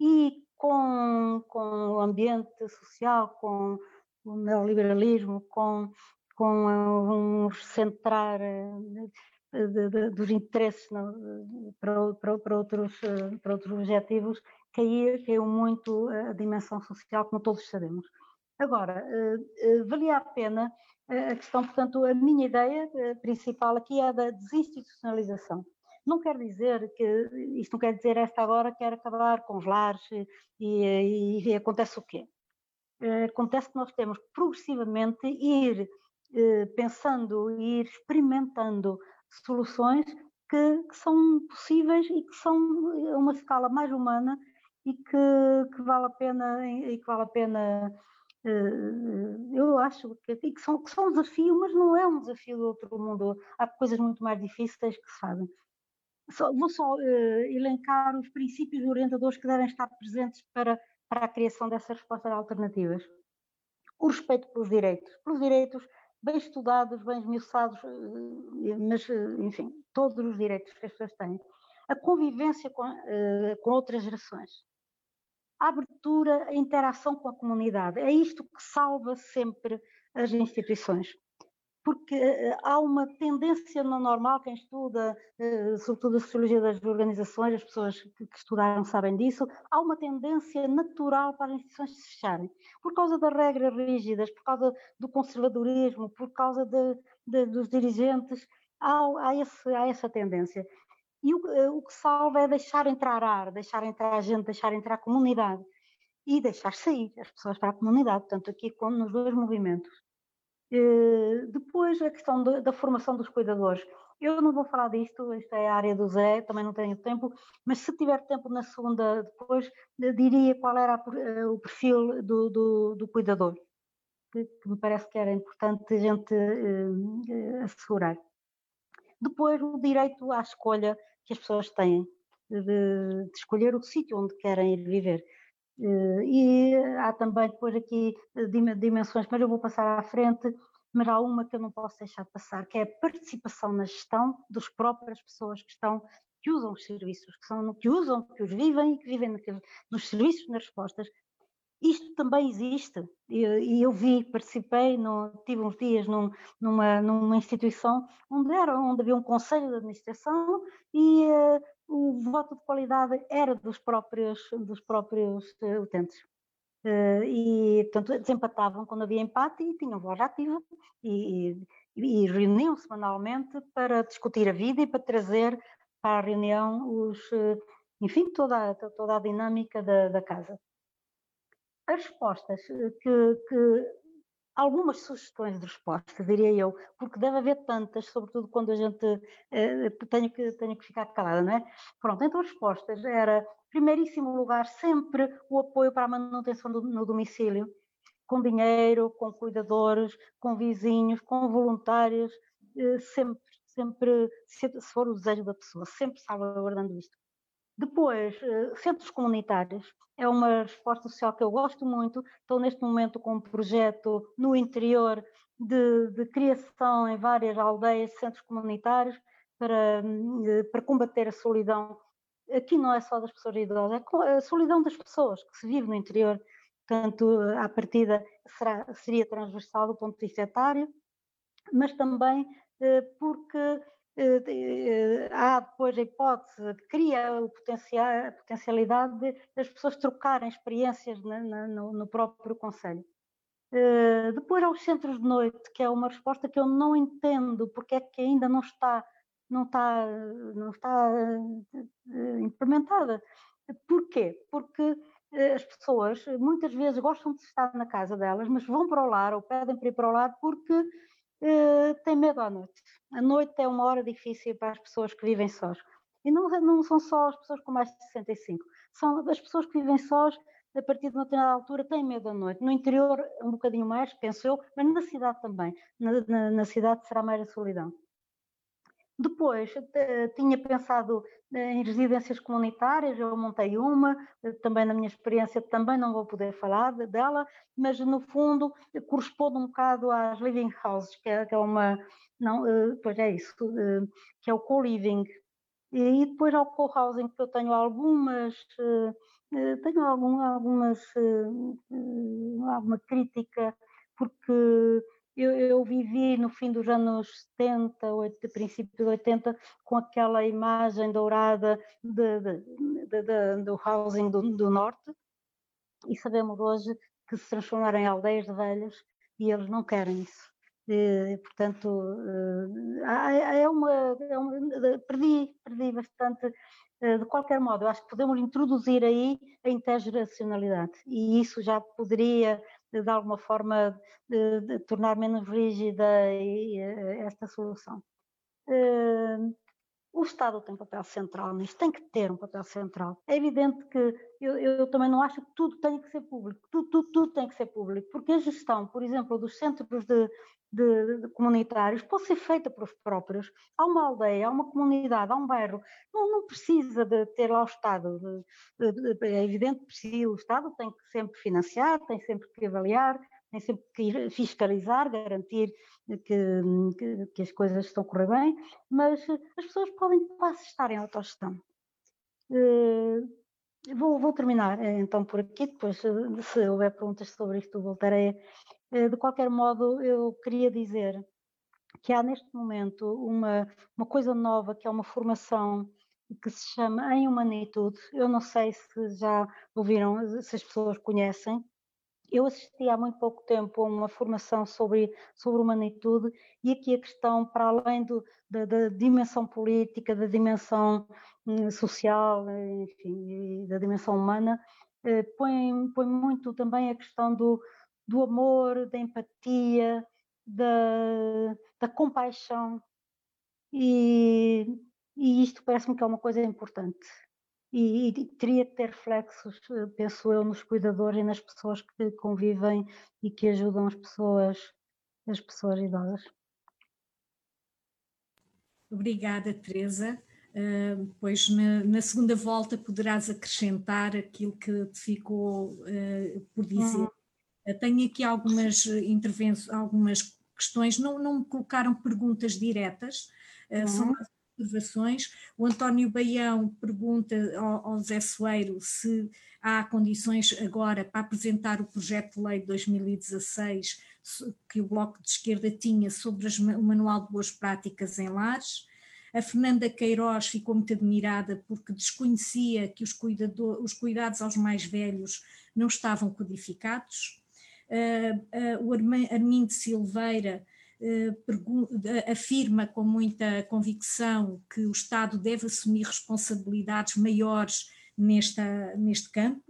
e com, com o ambiente social, com o neoliberalismo, com, com um centrar de, dos interesses não, para, para, para, outros, para outros objetivos, caiu, caiu muito a dimensão social, como todos sabemos. Agora, valia a pena a questão, portanto, a minha ideia principal aqui é da desinstitucionalização. Não quer dizer que, isto não quer dizer esta agora quer acabar com os lares e, e, e acontece o quê? Eh, acontece que nós temos progressivamente ir eh, pensando e ir experimentando soluções que, que, são possíveis e que são a uma escala mais humana e que, que vale a pena e que vale a pena eh, eu acho que, que, são, que são um desafio, mas não é um desafio do outro mundo. Há coisas muito mais difíceis que se fazem. Só, vou só uh, elencar os princípios orientadores que devem estar presentes para para a criação dessas respostas alternativas. O respeito pelos direitos, pelos direitos bem estudados, bem esmiuçados, eh, mas, eh, enfim, todos os direitos que as pessoas têm. A convivência com, uh, com outras gerações. A abertura, a interação com a comunidade. É isto que salva sempre as instituições porque eh, há uma tendência no normal, quem estuda, eh, sobretudo a sociologia das organizações, as pessoas que estudaram sabem disso, há uma tendência natural para as instituições se fecharem, por causa das regras rígidas, por causa do conservadorismo, por causa de, de, dos dirigentes, há, há, esse, há essa tendência. E o, eh, o que salva é deixar entrar ar, deixar entrar gente, deixar entrar comunidade e deixar sair as pessoas para a comunidade, tanto aqui como nos dois movimentos. Eh, depois, a questão da formação dos cuidadores. Eu não vou falar disto, isto é a área do Zé, também não tenho tempo, mas se tiver tempo na segunda depois, eh, diria qual era eh, o perfil do, do, do cuidador, que, que, me parece que era importante a gente uh, assegurar. Depois, o direito à escolha que as pessoas têm de, de escolher o sítio onde querem ir viver. Eh, e há também depois aqui eh, dimensões, mas eu vou passar à frente, mas há uma que eu não posso deixar de passar, que é a participação na gestão dos próprias pessoas que estão que usam os serviços, que, são, que usam, que os vivem e que vivem nos serviços, nas respostas. Isto também existe e, e eu vi, participei, no, tive uns dias num, numa, numa instituição onde, era, onde havia um conselho de administração e uh, o voto de qualidade era dos próprios, dos próprios uh, utentes. Uh, e, portanto, desempatavam quando havia empate e tinham voz ativa e, e, e reuniam semanalmente para discutir a vida e para trazer para a reunião os, uh, enfim, toda, toda a dinâmica da, da casa. As respostas que, que algumas sugestões de resposta, diria eu, porque deve haver tantas, sobretudo quando a gente eh, tenho, que, tenho que ficar calada, não é? Pronto, então as respostas era, primeiríssimo lugar, sempre o apoio para a manutenção do, no domicílio, com dinheiro, com cuidadores, com vizinhos, com voluntários, eh, sempre, sempre, se, se for o desejo da pessoa, sempre salvaguardando isto. Depois, eh, centros comunitários é uma resposta social que eu gosto muito. Estou neste momento com um projeto no interior de, de criação em várias aldeias, centros comunitários, para, eh, para combater a solidão. Aqui não é só das pessoas idosas, é a solidão das pessoas que se vive no interior. Portanto, à partida será, seria transversal do ponto de vista etário, mas também eh, porque eh, eh, há depois a hipótese, cria o potencial, a potencialidade de, das pessoas trocarem experiências na, na, no, próprio Conselho. Uh, depois há os centros de noite, que é uma resposta que eu não entendo porque é que ainda não está, não está, não está uh, implementada. Porquê? Porque eh, as pessoas muitas vezes gostam de estar na casa delas, mas vão para o lar ou pedem para ir para o lar porque uh, têm medo à noite. A noite é uma hora difícil para as pessoas que vivem sós. E não, não são só as pessoas com mais de 65, são as pessoas que vivem sós a partir de uma determinada altura têm medo da noite. No interior, um bocadinho mais, penso eu, mas na cidade também. Na, na, na cidade será mais a solidão. Depois, tinha pensado eh, em residências comunitárias, eu montei uma, eh, também na minha experiência, também não vou poder falar dela, mas no fundo corresponde um bocado às living houses, que é, é uma, não, eh, pois é isso, que é o co-living. E depois ao co-housing, que eu tenho algumas, tenho algum, algumas, alguma crítica, porque eu, eu, vivi no fim dos anos 70, 80, princípio de 80, com aquela imagem dourada de, de, de, do housing do, do, norte, e sabemos hoje que se transformaram em aldeias de velhos e eles não querem isso. E, portanto, eh, é uma, é uma, perdi, perdi bastante. Eh, de qualquer modo, eu acho que podemos introduzir aí a intergeracionalidade e isso já poderia de alguma forma de, de tornar menos rígida eh, esta solução. O Estado tem um papel central nisto, tem que ter um papel central. É evidente que eu, eu, também não acho que tudo tem que ser público, tudo, tudo, tudo tem que ser público, porque a gestão, por exemplo, dos centros de, de, de, comunitários pode ser feita por os próprios. Há uma aldeia, há uma comunidade, há um bairro, não, não precisa de ter lá o Estado. De, é evidente que o Estado tem que sempre financiar, tem sempre que avaliar, tem sempre que fiscalizar, garantir que, que, que as coisas estão a correr bem, mas as pessoas podem quase estar em autogestão. Uh, vou, vou, terminar eh, então por aqui, depois se houver perguntas sobre isto voltarei eh, de qualquer modo, eu queria dizer que há neste momento uma, uma coisa nova que é uma formação que se chama Em Humanitude. Eu não sei se já ouviram, se as pessoas conhecem. Eu assisti há muito pouco tempo a uma formação sobre, sobre humanitude e aqui a questão, para além do, da, da, dimensão política, da dimensão hum, social, enfim, da dimensão humana, eh, põe, põe muito também a questão do, do amor, da empatia, da, da compaixão. E, e isto parece-me que é uma coisa importante. E, e, teria que ter reflexos, penso eu, nos cuidadores e nas pessoas que convivem e que ajudam as pessoas, as pessoas idosas. Obrigada, Teresa. Uh, pois na, na, segunda volta poderás acrescentar aquilo que te ficou uh, por dizer. Uhum. Tenho aqui algumas intervenções, algumas questões, não, não me colocaram perguntas diretas, eh, uhum. são observações. O António Baião pergunta ao, ao Zé Soeiro se há condições agora para apresentar o projeto de lei de 2016 que o Bloco de Esquerda tinha sobre as, o Manual de Boas Práticas em Lares. A Fernanda Queiroz ficou muito admirada porque desconhecia que os, cuidador, os cuidados aos mais velhos não estavam codificados. Uh, uh, o Armindo Silveira afirma com muita convicção que o Estado deve assumir responsabilidades maiores nesta, neste campo.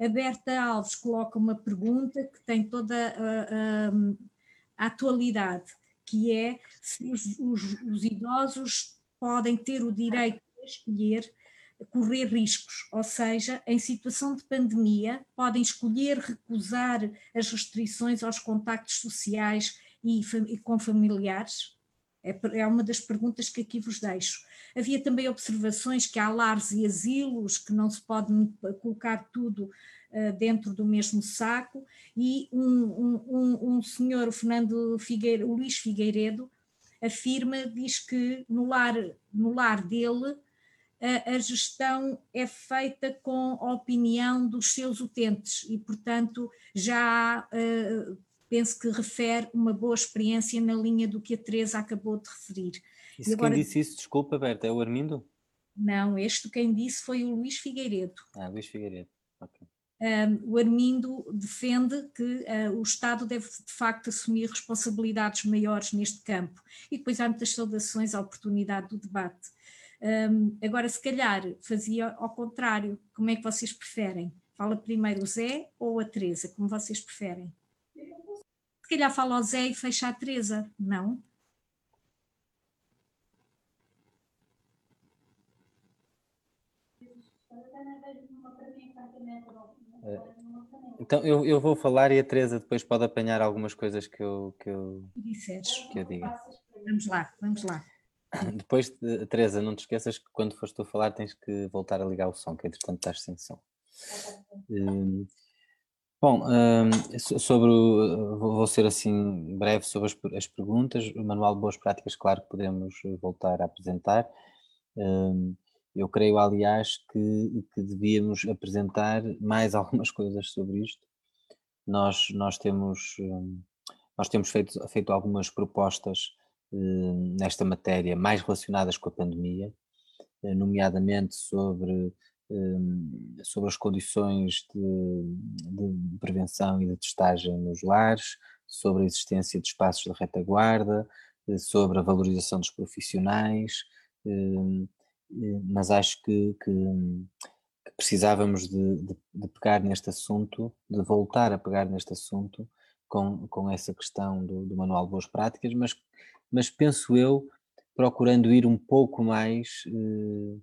A Berta Alves coloca uma pergunta que tem toda a, a, a atualidade, que é se os, os, os idosos podem ter o direito de escolher correr riscos, ou seja, em situação de pandemia, podem escolher recusar as restrições aos contactos sociais e, e com familiares? É, é, uma das perguntas que aqui vos deixo. Havia também observações que há lares e asilos que não se pode colocar tudo uh, dentro do mesmo saco, e um, um, um, um senhor, o Fernando Figueiredo, o Luís Figueiredo, afirma, diz que no lar, no lar dele a, gestão é feita com a opinião dos seus utentes e, portanto, já uh, penso que refere uma boa experiência na linha do que a Teresa acabou de referir. E, e agora, quem disse isso, desculpa, Berta, é o Armindo? Não, este quem disse foi o Luís Figueiredo. Ah, Luís Figueiredo, ok. Um, o Armindo defende que uh, o Estado deve de facto assumir responsabilidades maiores neste campo. E depois há muitas saudações à oportunidade do debate. Um, agora, se calhar, fazia ao contrário. Como é que vocês preferem? Fala primeiro o Zé ou a Teresa, como vocês preferem. Se calhar fala o Zé e fecha a Teresa, não? Então eu, eu vou falar e a Teresa depois pode apanhar algumas coisas que eu, que eu, que eu diga. Vamos lá, vamos lá. Depois, Teresa, não te esqueças que quando fores tu a falar tens que voltar a ligar o som, que entretanto estás sem som. Um, bom, um, sobre o, vou ser assim breve sobre as, as, perguntas. O Manual de Boas Práticas, claro que podemos voltar a apresentar. Um, eu creio, aliás, que, que devíamos apresentar mais algumas coisas sobre isto. Nós, nós temos, nós temos feito, feito algumas propostas nesta matéria mais relacionadas com a pandemia, eh, nomeadamente sobre, sobre as condições de, de prevenção e de testagem nos lares, sobre a existência de espaços de retaguarda, eh, sobre a valorização dos profissionais, mas acho que, que, que precisávamos de, de, de, pegar neste assunto, de voltar a pegar neste assunto com, com essa questão do, do Manual de Boas Práticas, mas, mas penso eu procurando ir um pouco mais, uh,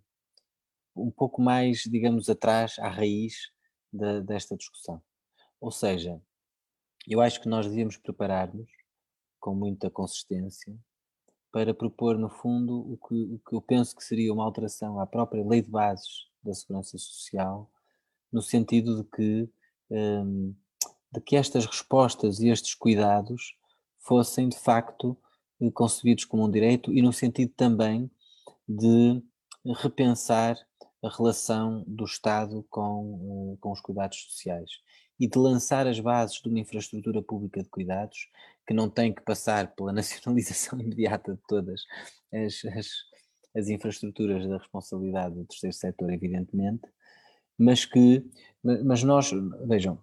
um pouco mais, digamos, atrás, à raiz desta discussão. Ou seja, eu acho que nós devíamos preparar-nos com muita consistência para propor, no fundo, o que, o que eu penso que seria uma alteração à própria lei de bases da segurança social, no sentido de que, um, de que estas respostas e estes cuidados fossem, de facto, eh, concebidos como um direito e no sentido também de repensar a relação do Estado com, com os cuidados sociais e de lançar as bases de uma infraestrutura pública de cuidados que não tem que passar pela nacionalização imediata de todas as, as, as infraestruturas da responsabilidade do terceiro setor, evidentemente, mas que, mas nós, vejam,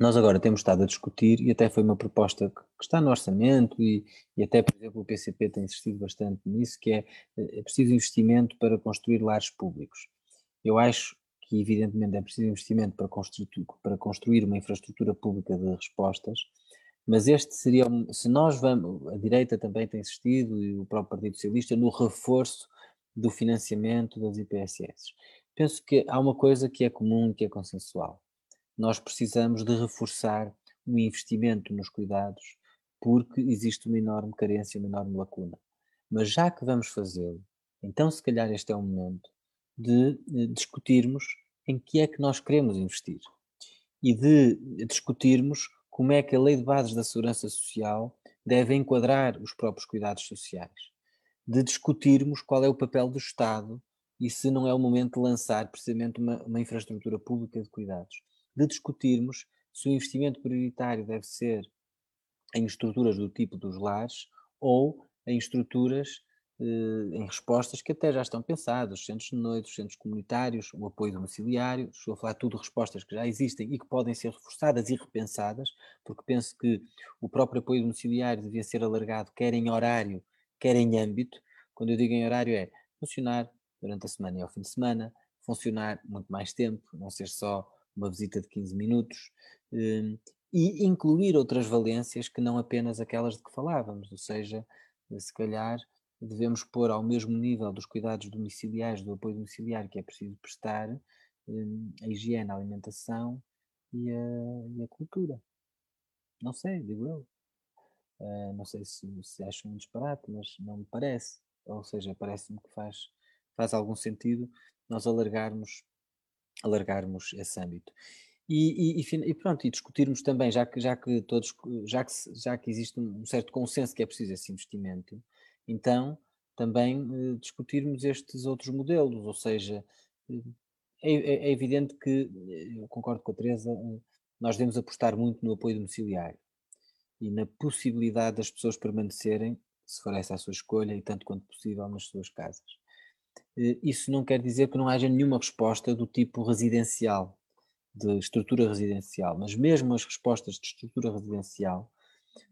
nós agora temos estado a discutir, e até foi uma proposta que está no orçamento, e, e até, por exemplo, o PCP tem insistido bastante nisso, que é, é preciso investimento para construir lares públicos. Eu acho que evidentemente é preciso investimento para construir, para construir uma infraestrutura pública de respostas, mas este seria, se nós vamos, a direita também tem insistido, e o próprio Partido Socialista, no reforço do financiamento das IPSS. Penso que há uma coisa que é comum, que é consensual. Nós precisamos de reforçar o investimento nos cuidados, porque existe uma enorme carência, uma enorme lacuna. Mas já que vamos fazê-lo, então se calhar este é o momento de eh, discutirmos em que é que nós queremos investir e de discutirmos como é que a Lei de Bases da Segurança Social deve enquadrar os próprios cuidados sociais, de discutirmos qual é o papel do Estado e se não é o momento de lançar precisamente uma, uma infraestrutura pública de cuidados, de discutirmos se o investimento prioritário deve ser em estruturas do tipo dos lares ou em estruturas eh, em respostas que até já estão pensadas, os centros de noite, os centros comunitários, o apoio domiciliário, estou a falar tudo de respostas que já existem e que podem ser reforçadas e repensadas, porque penso que o próprio apoio domiciliário devia ser alargado quer em horário, quer em âmbito. Quando eu digo em horário é funcionar durante a semana e ao fim de semana, funcionar muito mais tempo, não ser só uma visita de 15 minutos, eh, e incluir outras valências que não apenas aquelas de que falávamos, ou seja, se calhar devemos pôr ao mesmo nível dos cuidados domiciliares, do apoio domiciliário que é preciso prestar, hum, a higiene, a alimentação e a, e a cultura. Não sei, digo eu. Uh, não sei se, se acham um disparate, mas não me parece. Ou seja, parece-me que faz, faz algum sentido nós alargarmos, alargarmos esse âmbito. E, e, e, pronto, e discutirmos também, já que, já que todos, já que, já que existe um certo consenso que é preciso esse investimento, então também eh, discutirmos estes outros modelos, ou seja, eh, é, é, é, evidente que, eh, eu concordo com a Teresa, nós devemos apostar muito no apoio domiciliário e na possibilidade das pessoas permanecerem, se for essa a sua escolha, e tanto quanto possível nas suas casas. Isso não quer dizer que não haja nenhuma resposta do tipo residencial, de estrutura residencial, mas mesmo as respostas de estrutura residencial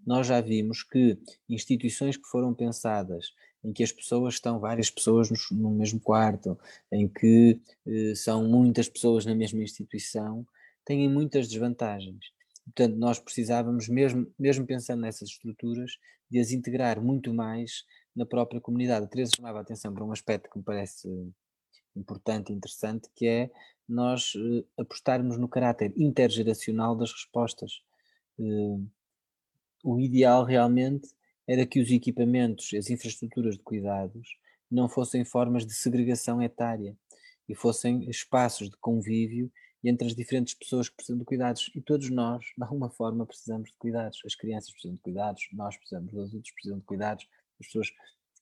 nós já vimos que instituições que foram pensadas em que as pessoas estão, várias pessoas no, no mesmo quarto, em que eh, são muitas pessoas na mesma instituição, têm muitas desvantagens. Portanto, nós precisávamos, mesmo, mesmo pensando nessas estruturas, de as integrar muito mais na própria comunidade. A Teresa chamava a atenção para um aspecto que me parece importante e interessante, que é nós uh, apostarmos no caráter intergeracional das respostas. Uh, o ideal realmente era que os equipamentos, as infraestruturas de cuidados, não fossem formas de segregação etária e fossem espaços de convívio entre as diferentes pessoas que precisam de cuidados. E todos nós, de alguma forma, precisamos de cuidados. As crianças precisam de cuidados, nós precisamos, os adultos precisam de cuidados, as pessoas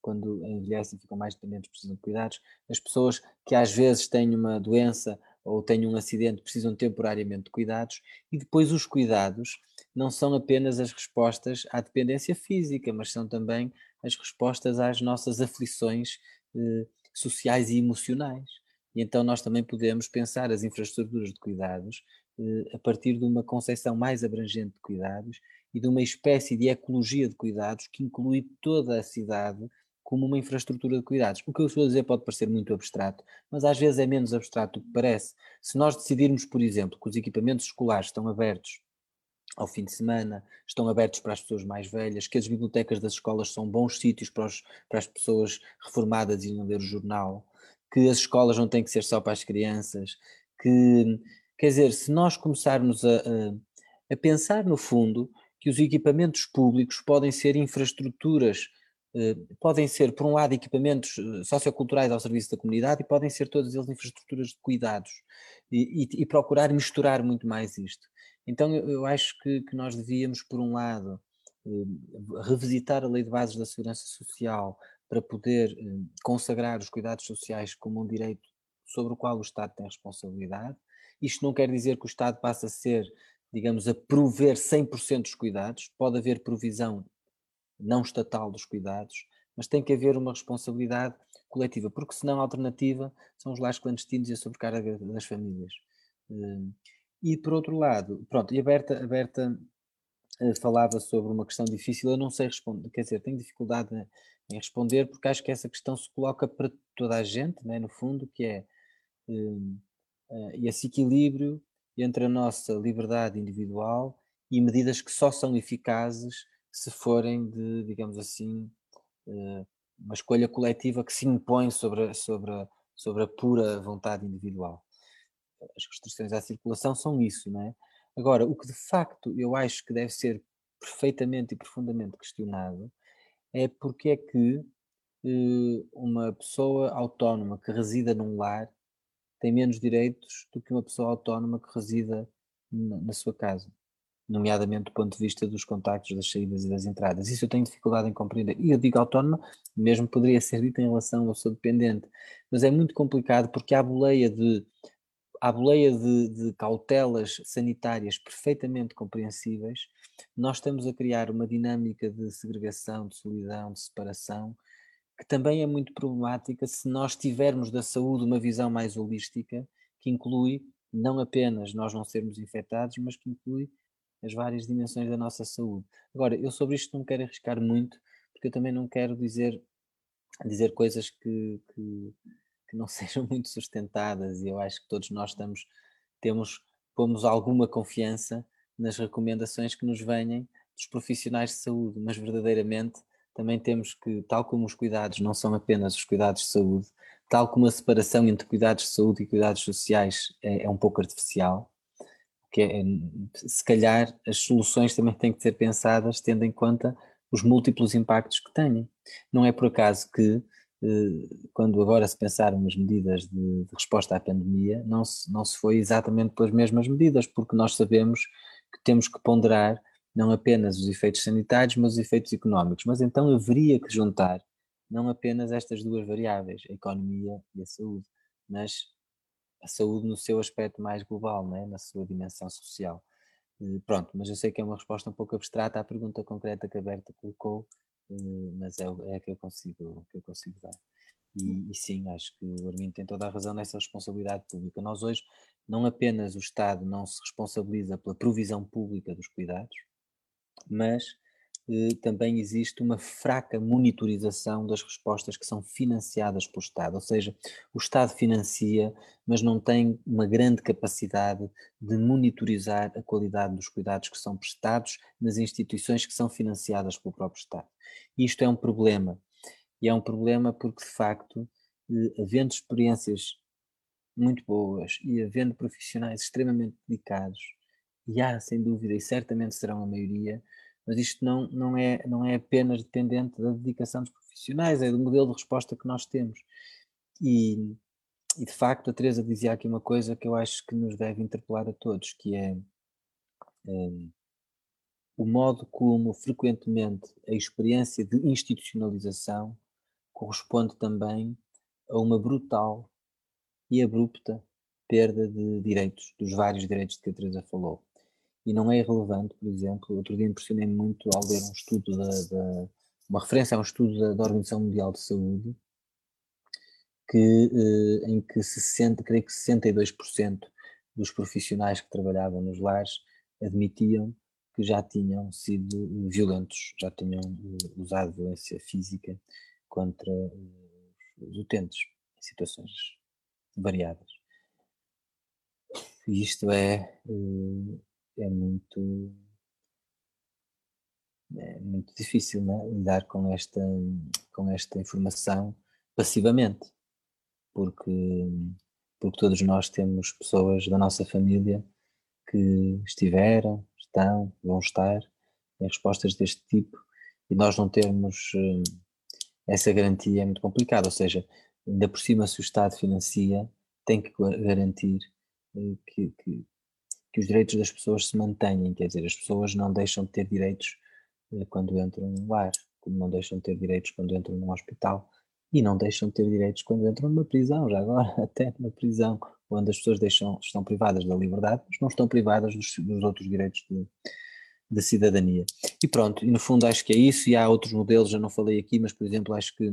quando envelhecem ficam mais dependentes, precisam de cuidados. As pessoas que às vezes têm uma doença ou têm um acidente precisam temporariamente de cuidados. E depois os cuidados não são apenas as respostas à dependência física, mas são também as respostas às nossas aflições eh, sociais e emocionais. E então nós também podemos pensar as infraestruturas de cuidados eh, a partir de uma concepção mais abrangente de cuidados e de uma espécie de ecologia de cuidados que inclui toda a cidade como uma infraestrutura de cuidados. O que eu estou a dizer pode parecer muito abstrato, mas às vezes é menos abstrato do que parece. Se nós decidirmos, por exemplo, que os equipamentos escolares estão abertos ao fim de semana, estão abertos para as pessoas mais velhas, que as bibliotecas das escolas são bons sítios para, os, para as pessoas reformadas não ler o jornal, que as escolas não têm que ser só para as crianças, que, quer dizer, se nós começarmos a, a, a pensar no fundo que os equipamentos públicos podem ser infraestruturas eh, podem ser, por um lado, equipamentos eh, socioculturais ao serviço da comunidade e podem ser todos eles infraestruturas de cuidados e, e, e procurar misturar muito mais isto. Então eu, acho que, que, nós devíamos, por um lado, eh, revisitar a Lei de Bases da Segurança Social para poder consagrar os cuidados sociais como um direito sobre o qual o Estado tem responsabilidade. Isto não quer dizer que o Estado passe a ser, digamos, a prover 100% dos cuidados, pode haver provisão não estatal dos cuidados, mas tem que haver uma responsabilidade coletiva, porque senão a alternativa são os lares clandestinos e a sobrecarga das famílias. Hum, e por outro lado, pronto, e a Berta, a Berta eh, falava sobre uma questão difícil, eu não sei responder, quer dizer, tenho dificuldade em responder, porque acho que essa questão se coloca para toda a gente, né, no fundo, que é um, uh, esse equilíbrio entre a nossa liberdade individual e medidas que só são eficazes se forem de, digamos assim, eh, uma escolha coletiva que se impõe sobre, sobre, sobre a pura vontade individual. As restrições à circulação são isso, não é? Agora, o que de facto eu acho que deve ser perfeitamente e profundamente questionado é porque é que eh, uma pessoa autónoma que resida num lar tem menos direitos do que uma pessoa autónoma que resida na, na sua casa nomeadamente do ponto de vista dos contactos, das saídas e das entradas. Isso eu tenho dificuldade em compreender. E eu digo autónoma, mesmo poderia ser dito em relação ao seu dependente, mas é muito complicado porque há boleia de há boleia de, de cautelas sanitárias perfeitamente compreensíveis, nós estamos a criar uma dinâmica de segregação, de solidão, de separação, que também é muito problemática se nós tivermos da saúde uma visão mais holística, que inclui não apenas nós não sermos infectados, mas que inclui as várias dimensões da nossa saúde. Agora, eu sobre isto não quero arriscar muito, porque eu também não quero dizer, dizer coisas que, que, que não sejam muito sustentadas e eu acho que todos nós estamos, temos, pomos alguma confiança nas recomendações que nos venham dos profissionais de saúde, mas verdadeiramente também temos que, tal como os cuidados não são apenas os cuidados de saúde, tal como a separação entre cuidados de saúde e cuidados sociais é, é um pouco artificial, que é, se calhar as soluções também têm que ser pensadas tendo em conta os múltiplos impactos que têm. Não é por acaso que, eh, quando agora se pensaram nas medidas de, de, resposta à pandemia, não se, não se foi exatamente pelas mesmas medidas, porque nós sabemos que temos que ponderar não apenas os efeitos sanitários, mas os efeitos económicos. Mas então haveria que juntar não apenas estas duas variáveis, a economia e a saúde, mas a saúde no seu aspecto mais global, né? na sua dimensão social. E pronto, mas eu sei que é uma resposta um pouco abstrata à pergunta concreta que a Berta colocou, mas é, é a que eu consigo, que eu consigo dar. E, e, sim, acho que o Armindo tem toda a razão nessa responsabilidade pública. Nós hoje, não apenas o Estado não se responsabiliza pela provisão pública dos cuidados, mas eh, também existe uma fraca monitorização das respostas que são financiadas pelo Estado, ou seja, o Estado financia, mas não tem uma grande capacidade de monitorizar a qualidade dos cuidados que são prestados nas instituições que são financiadas pelo próprio Estado. Isto é um problema, e é um problema porque, de facto, eh, havendo experiências muito boas e havendo profissionais extremamente dedicados, e há sem dúvida, e certamente serão a maioria, mas isto não, não, é, não é apenas dependente da dedicação dos profissionais, é do modelo de resposta que nós temos. E, e de facto, a Teresa dizia aqui uma coisa que eu acho que nos deve interpelar a todos, que é um, o modo como frequentemente a experiência de institucionalização corresponde também a uma brutal e abrupta perda de direitos, dos vários direitos de que a Teresa falou e não é irrelevante, por exemplo, outro dia impressionei muito ao ler um estudo da, uma referência a um estudo da, da, Organização Mundial de Saúde, que, eh, em que 60, creio que 62% dos profissionais que trabalhavam nos lares admitiam que já tinham sido violentos, já tinham eh, usado violência física contra os utentes em situações variadas. E isto é, eh, é muito é muito difícil né? lidar com esta com esta informação passivamente porque porque todos nós temos pessoas da nossa família que estiveram estão vão estar em respostas deste tipo e nós não termos hum, essa garantia é muito complicado ou seja ainda por cima se o Estado financia tem que garantir eh, que, que, que os direitos das pessoas se mantenham, quer dizer, as pessoas não deixam de ter direitos eh, quando entram num lar, como não deixam de ter direitos quando entram num hospital e não deixam de ter direitos quando entram numa prisão, já agora, até numa prisão, onde as pessoas deixam, estão privadas da liberdade, mas não estão privadas dos, dos outros direitos de, de cidadania. E pronto, e no fundo acho que é isso, e há outros modelos, já não falei aqui, mas por exemplo acho que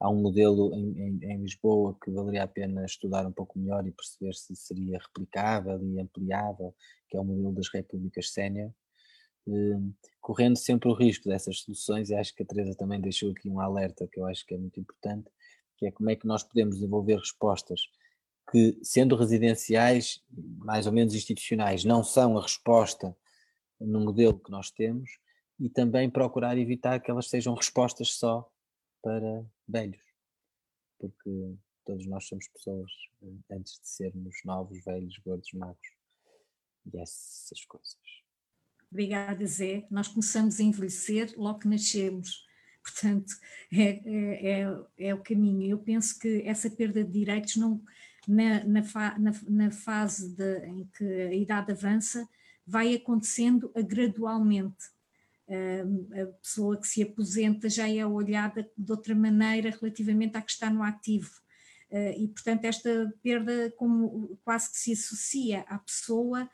há um modelo em, em, em, Lisboa que valeria a pena estudar um pouco melhor e perceber se seria replicável e ampliável, que é o modelo das repúblicas sénior, eh, correndo sempre o risco dessas soluções, e acho que a Teresa também deixou aqui um alerta que eu acho que é muito importante, que é como é que nós podemos desenvolver respostas que, sendo residenciais, mais ou menos institucionais, não são a resposta no modelo que nós temos, e também procurar evitar que elas sejam respostas só para velhos, porque todos nós somos pessoas eh, antes de sermos novos, velhos, gordos, magros e essas coisas. Obrigada, Zé. Nós começamos a envelhecer logo que nascemos. Portanto, é, é, é, é o caminho. Eu penso que essa perda de direitos não, na, na, fa, na, na fase de, em que a idade avança vai acontecendo gradualmente a pessoa que se aposenta já é olhada de outra maneira relativamente à que está no ativo. Ah, e, portanto, esta perda como quase que se associa à pessoa,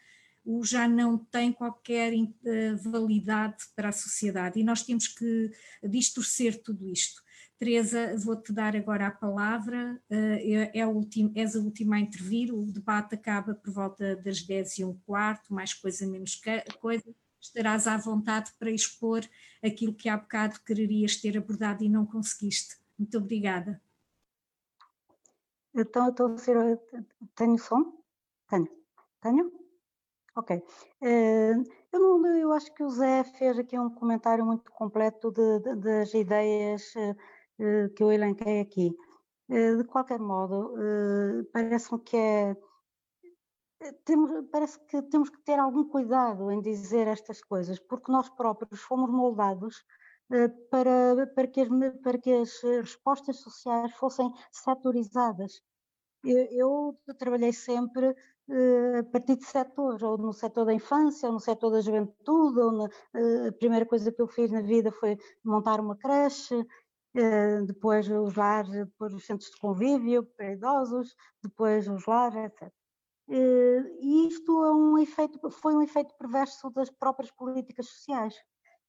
o já não tem qualquer ah, validade para a sociedade. E nós temos que distorcer tudo isto. Teresa, vou-te dar agora a palavra, ah, é, é a última, és a última a intervir, o debate acaba por volta das 10 e um quarto, mais coisa menos coisa estarás à vontade para expor aquilo que há bocado quererias ter abordado e não conseguiste. Muito obrigada. Então, estou a ser. Tenho som? Tenho. Tenho? Ok. Eh, eu, não, eu acho que o Zé fez aqui um comentário muito completo de, de, das ideias eh, que eu elenquei aqui. Eh, de qualquer modo, parece-me que é temos, parece que temos que ter algum cuidado em dizer estas coisas, porque nós próprios fomos moldados eh, para, para, que as, para que as respostas sociais fossem setorizadas. Eu, eu trabalhei sempre a partir de setores, ou no setor da infância, ou no setor da juventude, ou na, a primeira coisa que eu fiz na vida foi montar uma creche, depois os lares, depois os centros de convívio para idosos, depois os lares, etc. Eh, e isto é um efeito, foi um efeito perverso das próprias políticas sociais,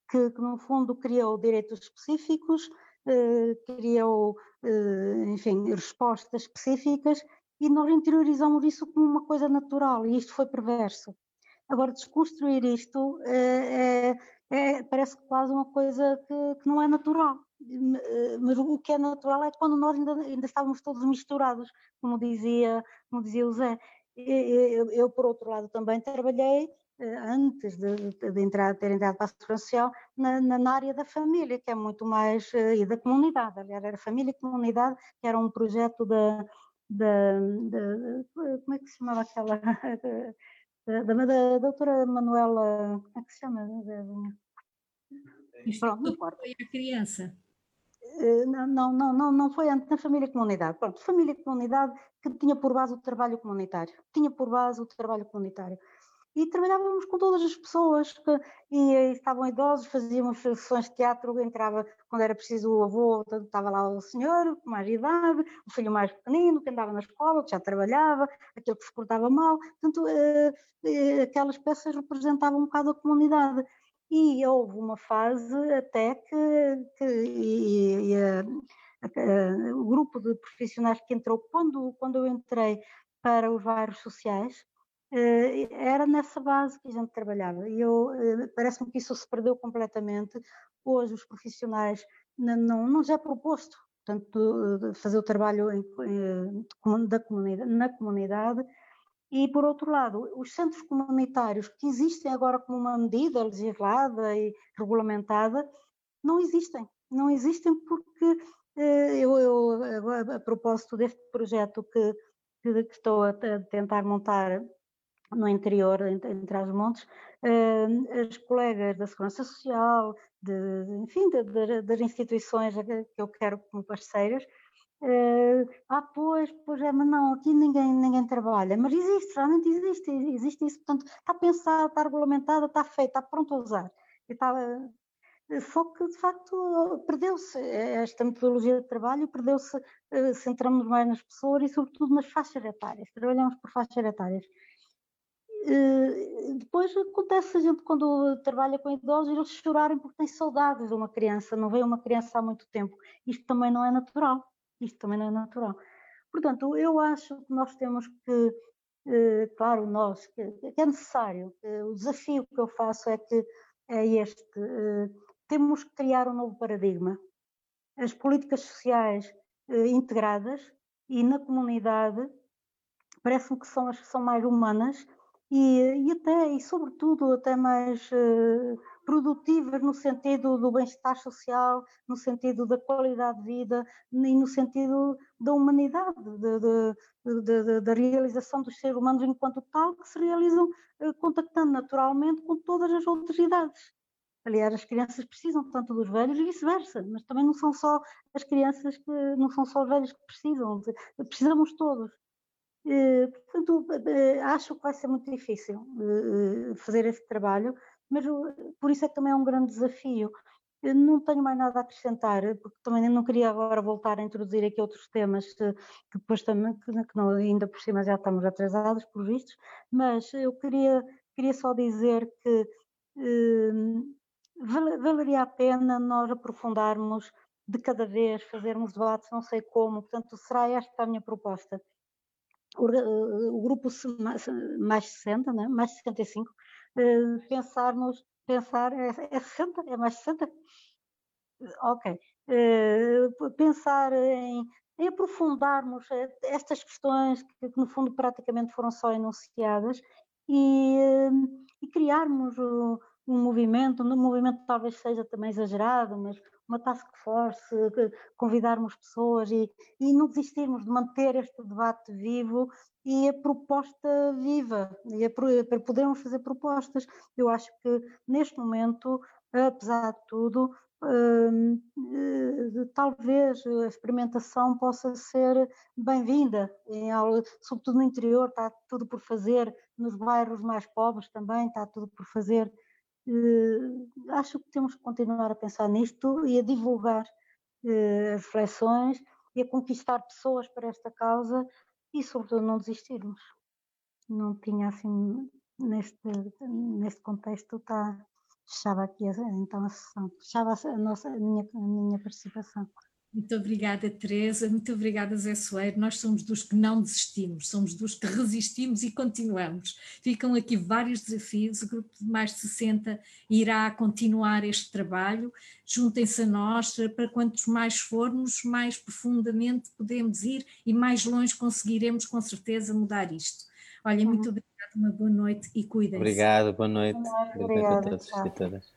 que, que no fundo criou direitos específicos, eh, criou, eh, enfim, respostas específicas e nós interiorizamos isso como uma coisa natural e isto foi perverso. Agora, desconstruir isto é, é, parece quase uma coisa que, que, não é natural. Mas o que é natural é quando nós ainda, ainda estávamos todos misturados, como dizia, como dizia o Zé. Eu, eu, por outro lado, também trabalhei eh, antes de, de entrar, ter entrado para a Segurança Social, na, na, área da família, que é muito mais, eh, e da comunidade, aliás, era família e comunidade, que era um projeto da, da, da como é que se chamava aquela, da, da, da doutora Manuela, como é que se chama? Pronto, não importa. Foi a criança. Eh, não, não, não, não foi antes na família comunidade. Pronto, família comunidade que tinha por base o trabalho comunitário. Tinha por base o trabalho comunitário e trabalhávamos com todas as pessoas que e, e estavam idosos, fazíamos sessões de teatro, entrava quando era preciso o avô, estava lá o senhor com mais idade, o filho mais pequenino que andava na escola, que já trabalhava, aquele que se portava mal, portanto eh, eh, aquelas peças representavam um bocado a comunidade e houve uma fase até que, que e, e, a, a, o grupo de profissionais que entrou quando, quando eu entrei para os bairros sociais, eh, era nessa base que a gente trabalhava. E eu eh, parece-me que isso se perdeu completamente. Hoje os profissionais não, não já é proposto portanto fazer o trabalho em, da comunidade, na comunidade e por outro lado os centros comunitários que existem agora como uma medida legislada e regulamentada não existem. Não existem porque eh, eu, eu a propósito deste projeto que, que, que estou a tentar montar no interior, entre as montes, uh, as colegas da Segurança Social, de, enfim, de, de, das instituições que eu quero como parceiras, uh, ah, pois, pois é, mas não, aqui ninguém, ninguém trabalha, mas existe, realmente existe, existe isso, portanto, está pensado, está regulamentado, está feito, está pronto a usar. E está, uh, só que, de facto, perdeu-se esta metodologia de trabalho, perdeu-se, centramos mais nas pessoas e, sobretudo, nas faixas etárias, trabalhamos por faixas etárias. Eh, depois acontece a gente quando trabalha com idosos eles chorarem porque têm saudades de uma criança, não vê uma criança há muito tempo. Isto também não é natural. Isto também não é natural. Portanto, eu acho que nós temos que, eh, claro, nós, que, é necessário. O desafio que eu faço é que é este: eh, temos que criar um novo paradigma. As políticas sociais integradas e na comunidade parece-me que são as que são mais humanas e, e até, e sobretudo, até mais produtivas no sentido do bem-estar social, no sentido da qualidade de vida e no sentido da humanidade, da realização dos seres humanos enquanto tal, que se realizam uh, contactando naturalmente com todas as outras idades. Aliás, as crianças precisam tanto dos velhos e vice-versa, mas também não são só as crianças que não são só os velhos que precisam, precisamos todos. Eh, portanto, eh, acho que vai ser muito difícil eh, fazer esse trabalho, mas por isso é que também é um grande desafio. Eu não tenho mais nada a acrescentar, porque também não queria agora voltar a introduzir aqui outros temas que depois também, que não, ainda por cima já estamos atrasados por vistos, mas eu queria, queria só dizer que valeria a pena nós aprofundarmos de cada vez, fazermos debates, não sei como, portanto será esta a minha proposta o, grupo mais 60, né? mais 65, eh, pensarmos, pensar, é, é 60? É mais 60? Ok. Eh, pensar em, em aprofundarmos eh, estas questões que, que, no fundo, praticamente foram só enunciadas e, e criarmos um movimento, um movimento talvez seja também exagerado, mas uma task force, convidarmos pessoas e, e não desistirmos de manter este debate vivo e a proposta viva, e a, para podermos fazer propostas. Eu acho que neste momento, apesar de tudo, hum, eh, talvez a experimentação possa ser bem-vinda, sobretudo no interior, está tudo por fazer, nos bairros mais pobres também está tudo por fazer acho que temos que continuar a pensar nisto e a divulgar uh, as reflexões e a conquistar pessoas para esta causa e, sobretudo, não desistirmos. Não tinha assim, neste, neste contexto, está, fechava aqui então a sessão, fechava a, nossa, a, minha, a minha participação. Muito obrigada, Teresa. Muito obrigada, Zé Soeiro. Nós somos dos que não desistimos, somos dos que resistimos e continuamos. Ficam aqui vários desafios. O grupo de mais de 60 irá continuar este trabalho. Juntem-se a nós. Para quantos mais formos, mais profundamente podemos ir e mais longe conseguiremos, com certeza, mudar isto. Olha, muito obrigada, uma boa noite e cuidem-se. Obrigado, boa noite. Obrigada, a todos e a todas.